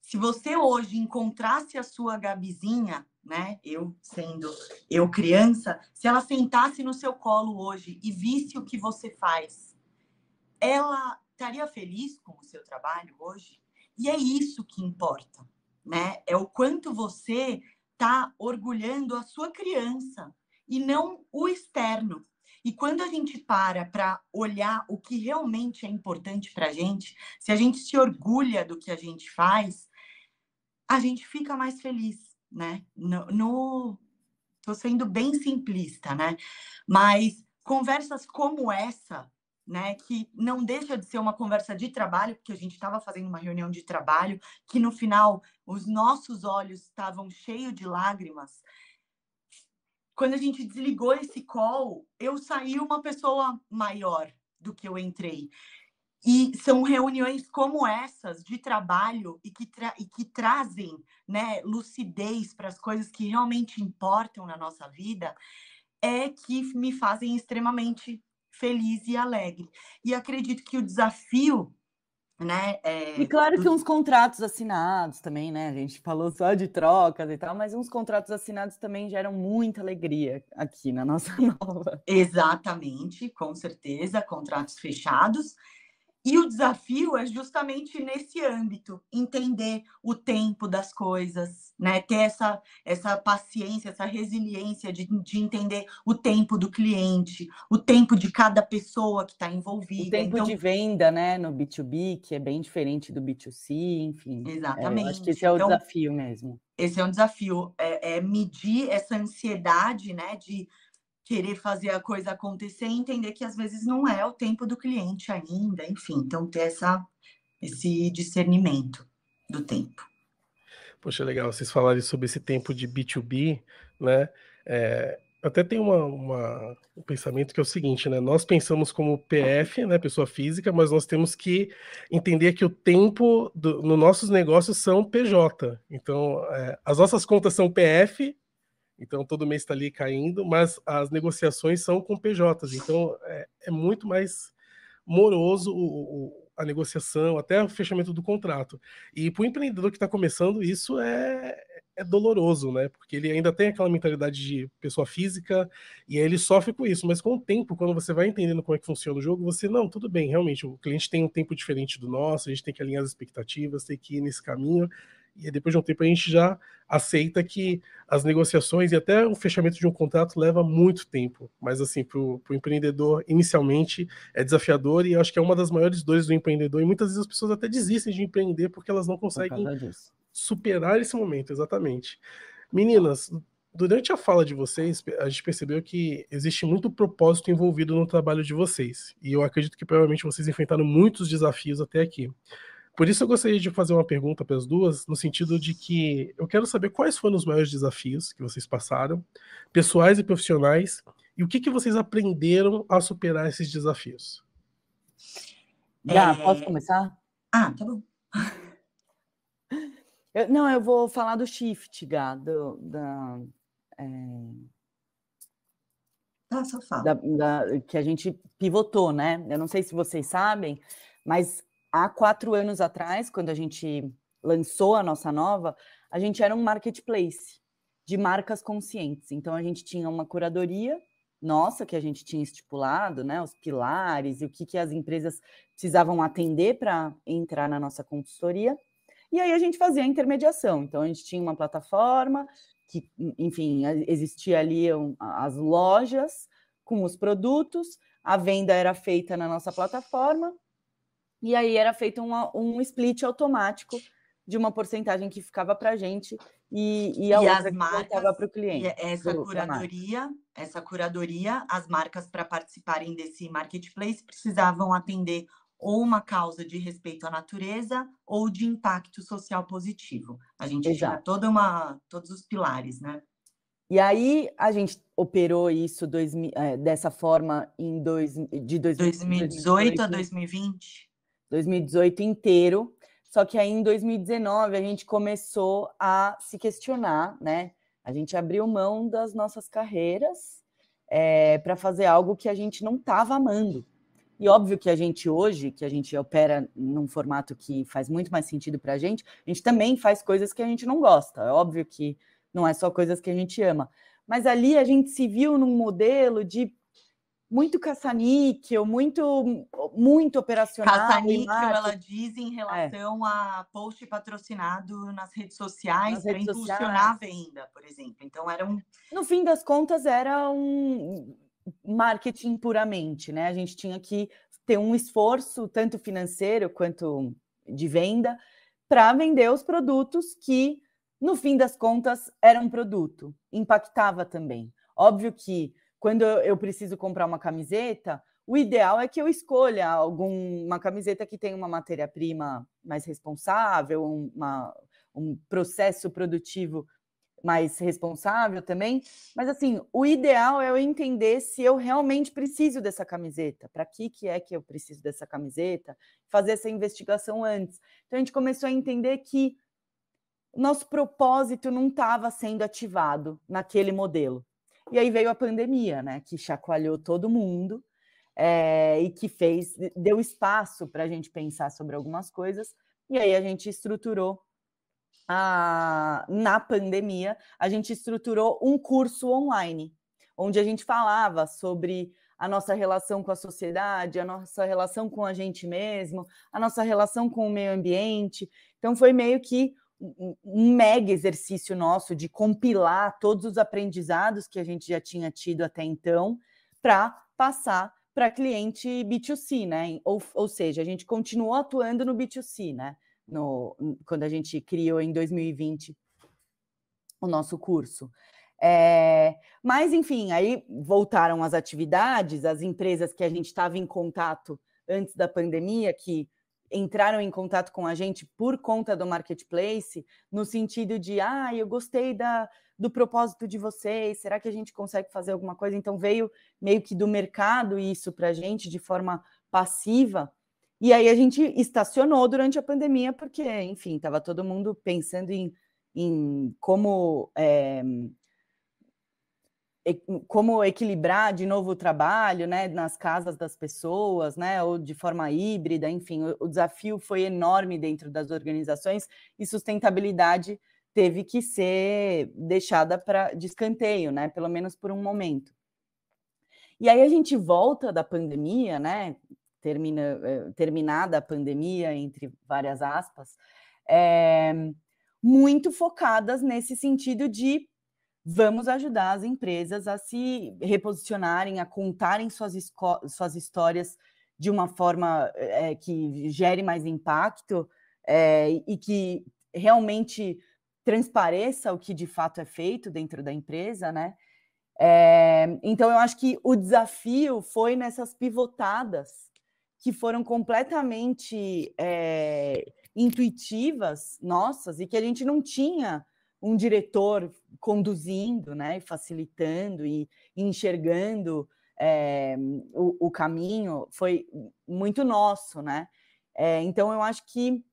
se você hoje encontrasse a sua Gabizinha, né? Eu sendo eu criança, se ela sentasse no seu colo hoje e visse o que você faz, ela estaria feliz com o seu trabalho hoje? E é isso que importa, né? É o quanto você está orgulhando a sua criança e não o externo. E quando a gente para para olhar o que realmente é importante para a gente, se a gente se orgulha do que a gente faz, a gente fica mais feliz, né? No, no... Tô sendo bem simplista, né? Mas conversas como essa, né, que não deixa de ser uma conversa de trabalho, porque a gente estava fazendo uma reunião de trabalho, que no final os nossos olhos estavam cheios de lágrimas. Quando a gente desligou esse call, eu saí uma pessoa maior do que eu entrei. E são reuniões como essas de trabalho e que, tra e que trazem né, lucidez para as coisas que realmente importam na nossa vida, é que me fazem extremamente feliz e alegre. E acredito que o desafio né? É,
e claro que uns contratos assinados também, né? A gente falou só de trocas e tal, mas uns contratos assinados também geram muita alegria aqui na nossa nova.
Exatamente, com certeza, contratos fechados. E o desafio é justamente nesse âmbito, entender o tempo das coisas, né? Ter essa, essa paciência, essa resiliência de, de entender o tempo do cliente, o tempo de cada pessoa que está envolvida.
O tempo então... de venda, né, no B2B, que é bem diferente do B2C, enfim.
Exatamente. É,
acho que esse é o então, desafio mesmo.
Esse é um desafio, é, é medir essa ansiedade, né, de querer fazer a coisa acontecer e entender que às vezes não é o tempo do cliente ainda, enfim, então ter essa, esse discernimento do tempo.
Poxa, legal, vocês falarem sobre esse tempo de B2B, né? É, até tem uma, uma, um pensamento que é o seguinte, né? Nós pensamos como PF, né, pessoa física, mas nós temos que entender que o tempo do, no nossos negócios são PJ. Então, é, as nossas contas são PF, então todo mês está ali caindo, mas as negociações são com PJs, então é, é muito mais moroso o, o, a negociação, até o fechamento do contrato. E para o empreendedor que está começando, isso é, é doloroso, né? Porque ele ainda tem aquela mentalidade de pessoa física e aí ele sofre com isso. Mas com o tempo, quando você vai entendendo como é que funciona o jogo, você, não, tudo bem, realmente, o cliente tem um tempo diferente do nosso, a gente tem que alinhar as expectativas, tem que ir nesse caminho e depois de um tempo a gente já aceita que as negociações e até o fechamento de um contrato leva muito tempo. Mas assim, para o empreendedor, inicialmente é desafiador e acho que é uma das maiores dores do empreendedor. E muitas vezes as pessoas até desistem de empreender porque elas não conseguem superar esse momento, exatamente. Meninas, durante a fala de vocês, a gente percebeu que existe muito propósito envolvido no trabalho de vocês. E eu acredito que provavelmente vocês enfrentaram muitos desafios até aqui. Por isso eu gostaria de fazer uma pergunta para as duas, no sentido de que eu quero saber quais foram os maiores desafios que vocês passaram, pessoais e profissionais, e o que, que vocês aprenderam a superar esses desafios.
Já, é... posso começar?
Ah, tá bom.
Eu, não, eu vou falar do shift, Gá, do, da, é...
Ah, só fala.
Da, da, que a gente pivotou, né? Eu não sei se vocês sabem, mas há quatro anos atrás, quando a gente lançou a nossa nova, a gente era um marketplace de marcas conscientes. Então a gente tinha uma curadoria nossa que a gente tinha estipulado, né, os pilares e o que, que as empresas precisavam atender para entrar na nossa consultoria. E aí a gente fazia a intermediação. Então a gente tinha uma plataforma que, enfim, existia ali as lojas com os produtos, a venda era feita na nossa plataforma e aí era feito uma, um split automático de uma porcentagem que ficava para a gente e, e a e outra que voltava para o cliente.
essa curadoria, essa curadoria, as marcas para participarem desse marketplace precisavam atender ou uma causa de respeito à natureza ou de impacto social positivo. A gente Exato. tinha toda uma, todos os pilares, né?
E aí a gente operou isso dois, é, dessa forma em dois, de dois,
2018 a 2020.
2018 inteiro. Só que aí em 2019 a gente começou a se questionar, né? A gente abriu mão das nossas carreiras é, para fazer algo que a gente não estava amando. E óbvio que a gente hoje, que a gente opera num formato que faz muito mais sentido para a gente, a gente também faz coisas que a gente não gosta. É óbvio que não é só coisas que a gente ama. Mas ali a gente se viu num modelo de muito caça-níquel, muito, muito operacional.
Caça-níquel, ela diz em é. relação é. a post patrocinado nas redes sociais para impulsionar a venda, por exemplo. Então, era um.
No fim das contas, era um marketing puramente, né? A gente tinha que ter um esforço, tanto financeiro quanto de venda, para vender os produtos que, no fim das contas, eram um produto. Impactava também. Óbvio que quando eu preciso comprar uma camiseta, o ideal é que eu escolha alguma camiseta que tenha uma matéria-prima mais responsável, uma, um processo produtivo mais responsável também. Mas assim, o ideal é eu entender se eu realmente preciso dessa camiseta. Para que que é que eu preciso dessa camiseta? Fazer essa investigação antes. Então a gente começou a entender que nosso propósito não estava sendo ativado naquele modelo. E aí veio a pandemia, né, que chacoalhou todo mundo é, e que fez, deu espaço para a gente pensar sobre algumas coisas. E aí a gente estruturou a, na pandemia, a gente estruturou um curso online, onde a gente falava sobre a nossa relação com a sociedade, a nossa relação com a gente mesmo, a nossa relação com o meio ambiente. Então, foi meio que um mega exercício nosso de compilar todos os aprendizados que a gente já tinha tido até então para passar para cliente B2C, né? Ou, ou seja, a gente continuou atuando no B2C, né? No, quando a gente criou em 2020 o nosso curso. É, mas, enfim, aí voltaram as atividades, as empresas que a gente estava em contato antes da pandemia, que entraram em contato com a gente por conta do marketplace, no sentido de, ah, eu gostei da, do propósito de vocês, será que a gente consegue fazer alguma coisa? Então veio meio que do mercado isso para a gente de forma passiva. E aí a gente estacionou durante a pandemia, porque, enfim, estava todo mundo pensando em, em como é, como equilibrar de novo o trabalho, né, nas casas das pessoas, né, ou de forma híbrida, enfim, o, o desafio foi enorme dentro das organizações e sustentabilidade teve que ser deixada para de escanteio, né, pelo menos por um momento. E aí a gente volta da pandemia, né, termina, eh, terminada a pandemia, entre várias aspas, é, muito focadas nesse sentido de vamos ajudar as empresas a se reposicionarem, a contarem suas, suas histórias de uma forma é, que gere mais impacto é, e que realmente transpareça o que de fato é feito dentro da empresa, né? É, então eu acho que o desafio foi nessas pivotadas que foram completamente intuitivas nossas e que a gente não tinha um diretor conduzindo, né, facilitando e enxergando é, o, o, caminho foi muito nosso, né? É, então eu acho que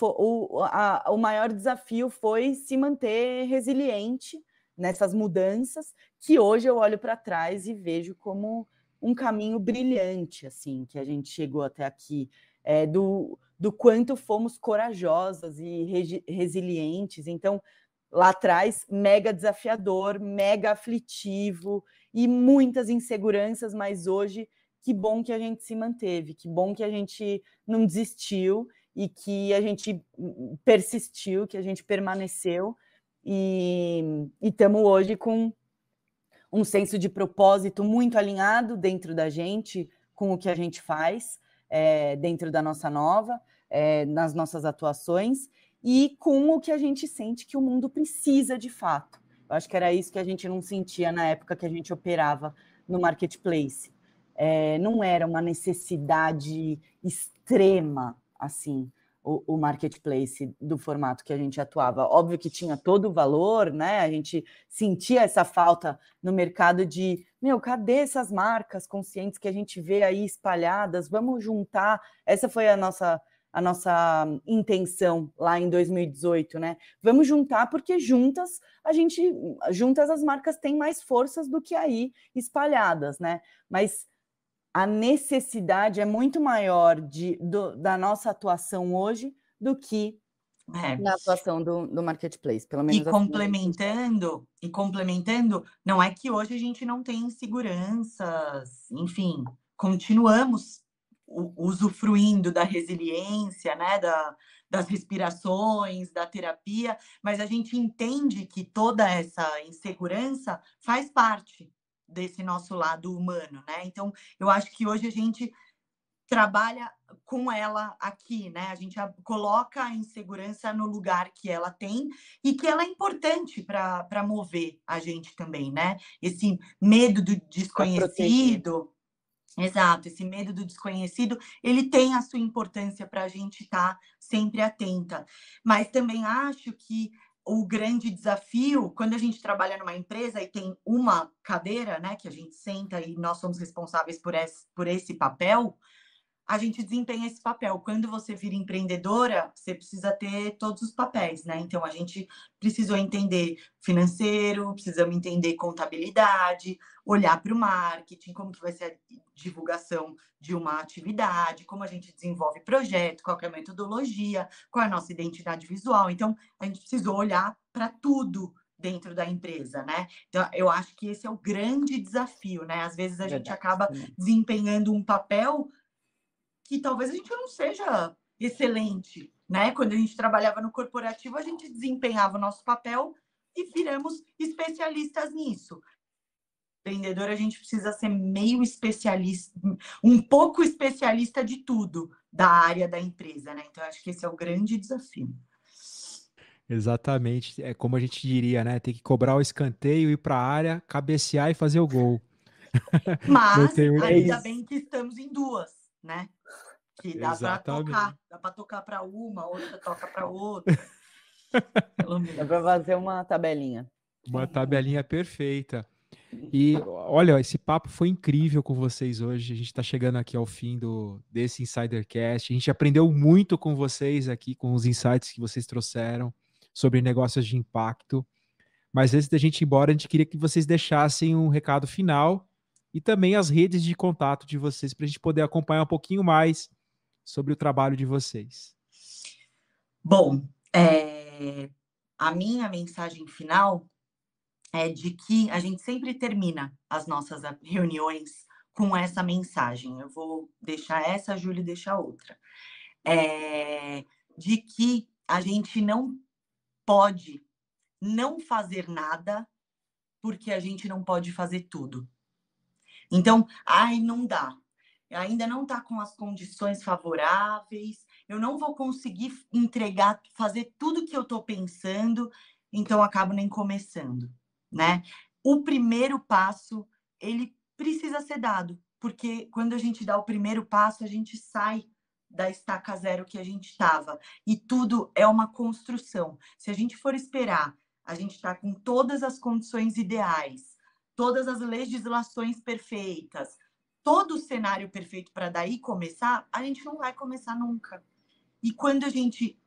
o, a, o maior desafio foi se manter resiliente nessas mudanças que hoje eu olho para trás e vejo como um caminho brilhante, assim, que a gente chegou até aqui, é, do, do quanto fomos corajosas e re, resilientes. Então, lá atrás, mega desafiador, mega aflitivo e muitas inseguranças, mas hoje, que bom que a gente se manteve, que bom que a gente não desistiu e que a gente persistiu, que a gente permaneceu e estamos hoje com um senso de propósito muito alinhado dentro da gente, com o que a gente faz é, dentro da nossa nova, é, nas nossas atuações, e com o que a gente sente que o mundo precisa de fato. Eu acho que era isso que a gente não sentia na época que a gente operava no marketplace. É, não era uma necessidade extrema, assim, o, o, marketplace do formato que a gente atuava. Óbvio que tinha todo o valor, né? A gente sentia essa falta no mercado de, meu, cadê essas marcas conscientes que a gente vê aí espalhadas? Vamos juntar. Essa foi a nossa a nossa intenção lá em 2018, né? Vamos juntar porque juntas a gente, juntas as marcas têm mais forças do que aí espalhadas, né? Mas a necessidade é muito maior de, do, da nossa atuação hoje do que é. na atuação do, do marketplace, pelo menos.
E assim, complementando, e complementando, não é que hoje a gente não tem inseguranças, enfim, continuamos usufruindo da resiliência, né, da, das respirações, da terapia, mas a gente entende que toda essa insegurança faz parte desse nosso lado humano, né? Então, eu acho que hoje a gente trabalha com ela aqui, né? A gente coloca a insegurança no lugar que ela tem e que ela é importante para mover a gente também, né? Esse medo do desconhecido. Exato, esse medo do desconhecido, ele tem a sua importância para a gente estar tá sempre atenta. Mas também acho que o grande desafio, quando a gente trabalha numa empresa e tem uma cadeira, né, que a gente senta e nós somos responsáveis por esse, por esse papel, a gente desempenha esse papel. Quando você vira empreendedora, você precisa ter todos os papéis, né? Então a gente precisou entender financeiro, precisamos entender contabilidade, olhar para o marketing, como que vai ser a divulgação de uma atividade, como a gente desenvolve projeto, qual é a metodologia, qual é a nossa identidade visual. Então a gente precisou olhar para tudo dentro da empresa, né? Então, eu acho que esse é o grande desafio, né? Às vezes a Verdade, gente acaba desempenhando um papel que talvez a gente não seja excelente, né? Quando a gente trabalhava no corporativo, a gente desempenhava o nosso papel e viramos especialistas nisso. Empreendedor, a gente precisa ser meio especialista, um pouco especialista de tudo da área da empresa, né? Então, acho que esse é o grande desafio.
Exatamente. É como a gente diria, né? Tem que cobrar o escanteio, ir para a área, cabecear e fazer o gol.
Mas ainda bem que estamos em duas, né? Que dá para tocar, dá para tocar para uma, outra toca para outra.
dá para fazer uma tabelinha.
Uma tabelinha perfeita. E olha, esse papo foi incrível com vocês hoje. A gente está chegando aqui ao fim do desse Insidercast. A gente aprendeu muito com vocês aqui, com os insights que vocês trouxeram sobre negócios de impacto. Mas antes da gente ir embora, a gente queria que vocês deixassem um recado final e também as redes de contato de vocês para a gente poder acompanhar um pouquinho mais sobre o trabalho de vocês.
Bom, é, a minha mensagem final é de que a gente sempre termina as nossas reuniões com essa mensagem. Eu vou deixar essa, a Júlia deixa outra. É, de que a gente não pode não fazer nada porque a gente não pode fazer tudo. Então, ai, não dá ainda não está com as condições favoráveis, eu não vou conseguir entregar, fazer tudo que eu estou pensando, então acabo nem começando, né? O primeiro passo, ele precisa ser dado, porque quando a gente dá o primeiro passo, a gente sai da estaca zero que a gente estava. E tudo é uma construção. Se a gente for esperar, a gente está com todas as condições ideais, todas as legislações perfeitas, todo o cenário perfeito para daí começar, a gente não vai começar nunca. E quando a gente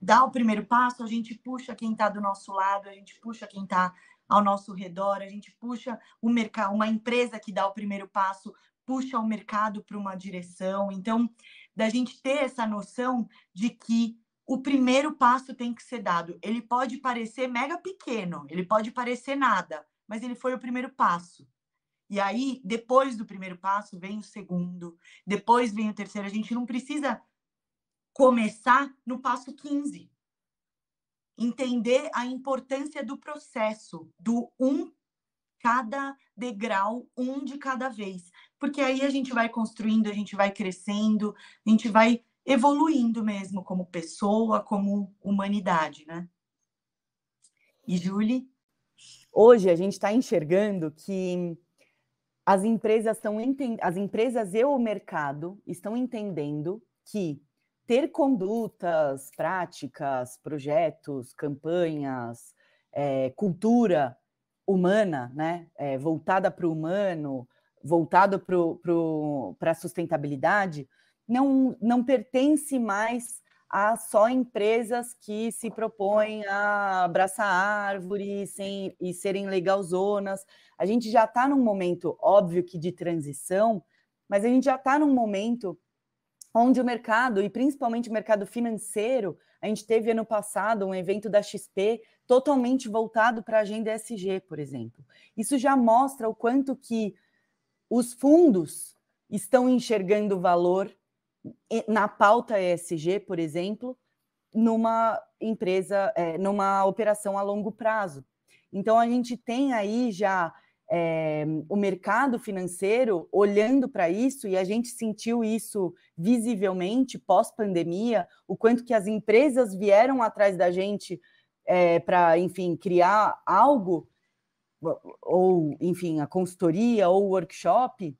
dá o primeiro passo, a gente puxa quem está do nosso lado, a gente puxa quem está ao nosso redor, a gente puxa o mercado, uma empresa que dá o primeiro passo, puxa o mercado para uma direção. Então, da gente ter essa noção de que o primeiro passo tem que ser dado. Ele pode parecer mega pequeno, ele pode parecer nada, mas ele foi o primeiro passo. E aí, depois do primeiro passo, vem o segundo, depois vem o terceiro. A gente não precisa começar no passo 15. Entender a importância do processo, do um cada degrau, um de cada vez. Porque aí a gente vai construindo, a gente vai crescendo, a gente vai evoluindo mesmo como pessoa, como humanidade, né? E Julie?
Hoje a gente está enxergando que as empresas estão as empresas e o mercado estão entendendo que ter condutas, práticas, projetos, campanhas, é, cultura humana, né, é, voltada para o humano, voltado para a sustentabilidade, não, não pertence mais a só empresas que se propõem a abraçar árvores sem, e serem legalzonas. A gente já está num momento, óbvio que de transição, mas a gente já está num momento onde o mercado, e principalmente o mercado financeiro, A gente teve ano passado um evento da XP totalmente voltado para a agenda ESG, por exemplo. Isso já mostra o quanto que os fundos estão enxergando valor na pauta ESG, por exemplo, numa empresa, é, numa operação a longo prazo. Então, a gente tem aí já é, o mercado financeiro olhando para isso, e a gente sentiu isso visivelmente pós-pandemia, o quanto que as empresas vieram atrás da gente é, para, enfim, criar algo, ou, enfim, a consultoria ou o workshop,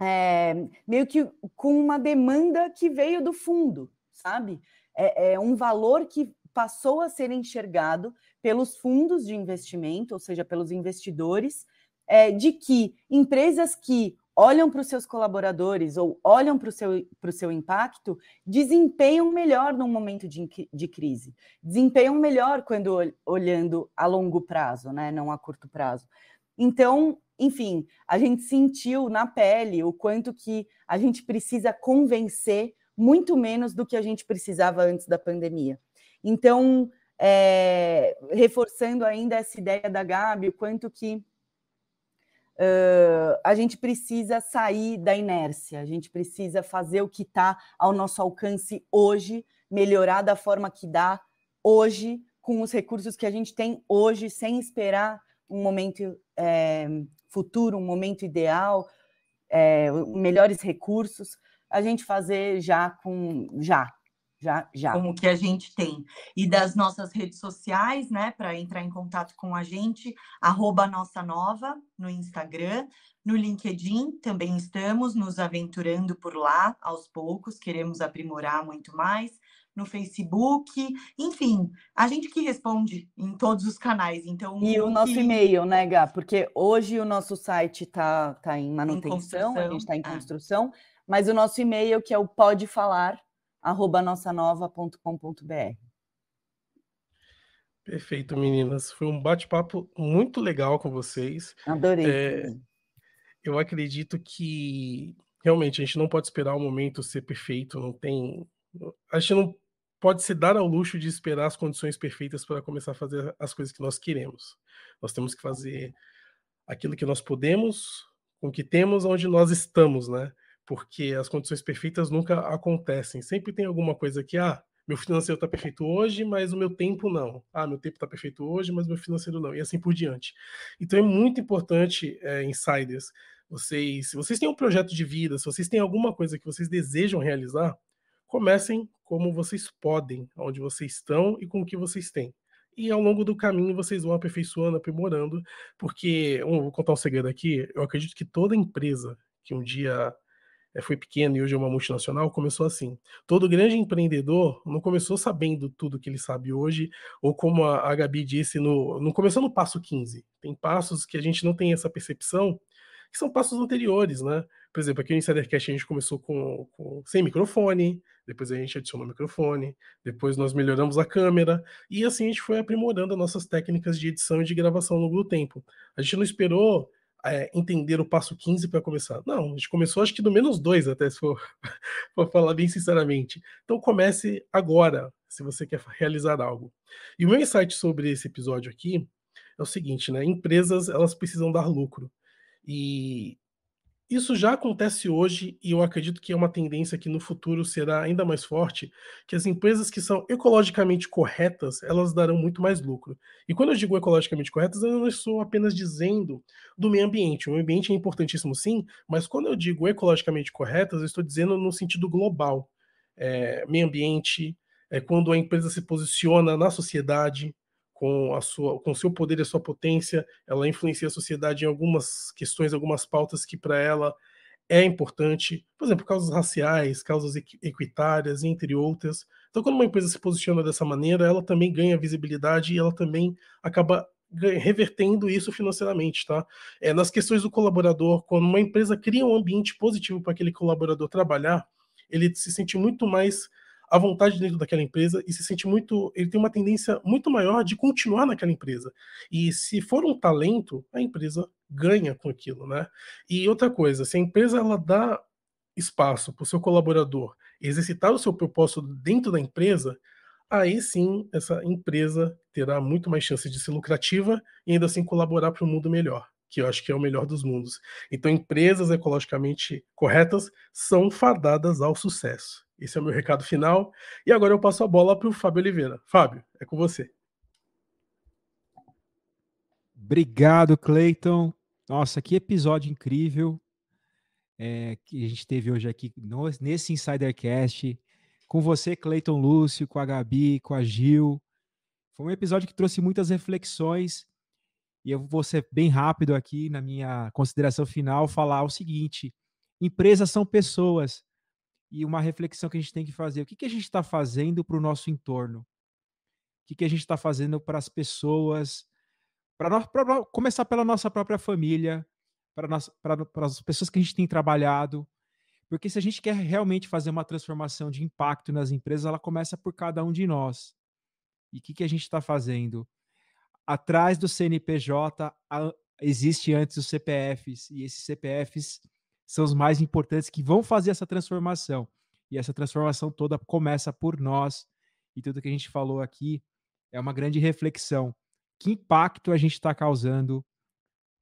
é, meio que com uma demanda que veio do fundo, sabe? É, é, um valor que passou a ser enxergado pelos fundos de investimento, ou seja, pelos investidores, é, de que empresas que olham para os seus colaboradores ou olham para o seu, para o seu impacto, desempenham melhor num momento de, de crise, desempenham melhor quando olhando a longo prazo, né, não a curto prazo. Então, enfim, a gente sentiu na pele o quanto que a gente precisa convencer muito menos do que a gente precisava antes da pandemia. Então, é, reforçando ainda essa ideia da Gabi, o quanto que uh, a gente precisa sair da inércia, a gente precisa fazer o que está ao nosso alcance hoje, melhorar da forma que dá hoje, com os recursos que a gente tem hoje, sem esperar um momento é, futuro, um momento ideal, é, melhores recursos, a gente fazer já com já, já, já.
Como que a gente tem. E das nossas redes sociais, né, para entrar em contato com a gente, arroba Nossa Nova no Instagram, no LinkedIn também estamos nos aventurando por lá aos poucos, queremos aprimorar muito mais no Facebook, enfim, a gente que responde em todos os canais. Então
e o nosso e-mail, né, Gá? Porque hoje o nosso site está tá em manutenção, em a gente está em construção, é. mas o nosso e-mail que é o pode falar nossanova.com.br.
Perfeito, meninas. Foi um bate-papo muito legal com vocês.
Adorei. É,
eu acredito que realmente a gente não pode esperar o momento ser perfeito, não tem. A gente não pode se dar ao luxo de esperar as condições perfeitas para começar a fazer as coisas que nós queremos. Nós temos que fazer aquilo que nós podemos, com o que temos, onde nós estamos, né? Porque as condições perfeitas nunca acontecem. Sempre tem alguma coisa que, ah, meu financeiro está perfeito hoje, mas o meu tempo não. Ah, meu tempo está perfeito hoje, mas meu financeiro não. E assim por diante. Então é muito importante, é, insiders, vocês, se vocês têm um projeto de vida, se vocês têm alguma coisa que vocês desejam realizar, comecem como vocês podem, onde vocês estão e com o que vocês têm. E ao longo do caminho vocês vão aperfeiçoando, aprimorando, porque, vou contar um segredo aqui, eu acredito que toda empresa que um dia eh, foi pequena e hoje é uma multinacional, começou assim. Todo grande empreendedor não começou sabendo tudo que ele sabe hoje, ou como a, Gabi disse, no, não começou no passo 15. Tem passos que a gente não tem essa percepção, que são passos anteriores, né? Por exemplo, aqui no Insidercast a gente começou com, com, sem microfone, depois a gente adicionou microfone, depois nós melhoramos a câmera, e assim a gente foi aprimorando as nossas técnicas de edição e de gravação ao longo do tempo. A gente não esperou é, entender o passo 15 para começar. Não, a gente começou acho que do menos dois, até se for, for falar bem sinceramente. Então comece agora, se você quer realizar algo. E o meu insight sobre esse episódio aqui é o seguinte, né? Empresas elas precisam dar lucro. E isso já acontece hoje e eu acredito que é uma tendência que no futuro será ainda mais forte, que as empresas que são ecologicamente corretas, elas darão muito mais lucro. E quando eu digo ecologicamente corretas, eu não estou apenas dizendo do meio ambiente. O meio ambiente é importantíssimo sim, mas quando eu digo ecologicamente corretas, eu estou dizendo no sentido global. É, meio ambiente, é quando a empresa se posiciona na sociedade, com a sua, com seu poder e a sua potência, ela influencia a sociedade em algumas questões, algumas pautas que para ela é importante, por exemplo, causas raciais, causas equitárias, entre outras. Então, quando uma empresa se posiciona dessa maneira, ela também ganha visibilidade e ela também acaba revertendo isso financeiramente, tá? É, nas questões do colaborador, quando uma empresa cria um ambiente positivo para aquele colaborador trabalhar, ele se sente muito mais à vontade dentro daquela empresa e se sente muito. Ele tem uma tendência muito maior de continuar naquela empresa. E se for um talento, a empresa ganha com aquilo, né? E outra coisa, se a empresa ela dá espaço para o seu colaborador exercitar o seu propósito dentro da empresa, aí sim essa empresa terá muito mais chance de ser lucrativa e ainda assim colaborar para um mundo melhor, que eu acho que é o melhor dos mundos. Então, empresas ecologicamente corretas são fadadas ao sucesso. Esse é o meu recado final. E agora eu passo a bola para o Fábio Oliveira. Fábio, é com você.
Obrigado, Cleiton. Nossa, que episódio incrível é, que a gente teve hoje aqui no, nesse Insidercast com você, Cleiton Lúcio, com a Gabi, com a Gil. Foi um episódio que trouxe muitas reflexões e eu vou ser bem rápido aqui na minha consideração final, falar o seguinte: empresas são pessoas e uma reflexão que a gente tem que fazer. O que, que a gente está fazendo para o nosso entorno? O que, que a gente está fazendo para as pessoas? Para começar pela nossa própria família, para as pessoas que a gente tem trabalhado, porque se a gente quer realmente fazer uma transformação de impacto nas empresas, ela começa por cada um de nós. E o que, que a gente está fazendo? Atrás do CNPJ a, existe antes os CPFs, e esses CPFs são os mais importantes que vão fazer essa transformação. E essa transformação toda começa por nós. E tudo que a gente falou aqui é uma grande reflexão. Que impacto a gente está causando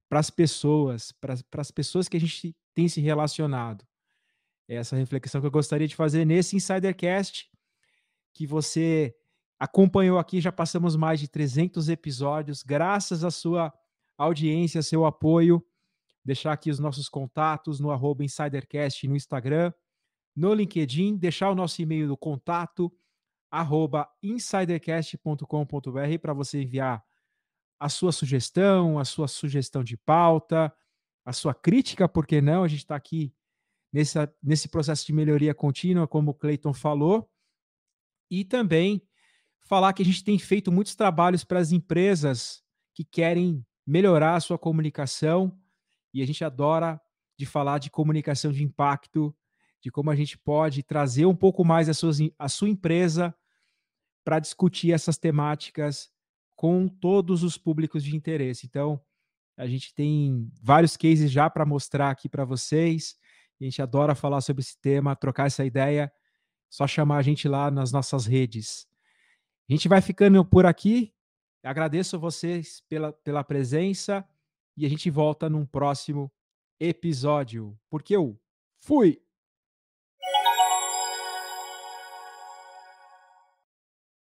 para as pessoas, para as pessoas que a gente tem se relacionado? essa reflexão que eu gostaria de fazer nesse Insidercast, que você acompanhou aqui, já passamos mais de 300 episódios, graças à sua audiência, seu apoio. Deixar aqui os nossos contatos no arroba Insidercast no Instagram, no LinkedIn, deixar o nosso e-mail do contato, arroba insidercast.com.br para você enviar a sua sugestão, a sua sugestão de pauta, a sua crítica, por que não? A gente está aqui nessa, nesse processo de melhoria contínua, como o Clayton falou, e também falar que a gente tem feito muitos trabalhos para as empresas que querem melhorar a sua comunicação, e a gente adora de falar de comunicação de impacto, de como a gente pode trazer um pouco mais a sua, a sua empresa para discutir essas temáticas com todos os públicos de interesse. Então, a gente tem vários cases já para mostrar aqui para vocês. A gente adora falar sobre esse tema, trocar essa ideia. Só chamar a gente lá nas nossas redes. A gente vai ficando por aqui. Agradeço vocês pela, pela presença e a gente volta num próximo episódio. Porque eu fui!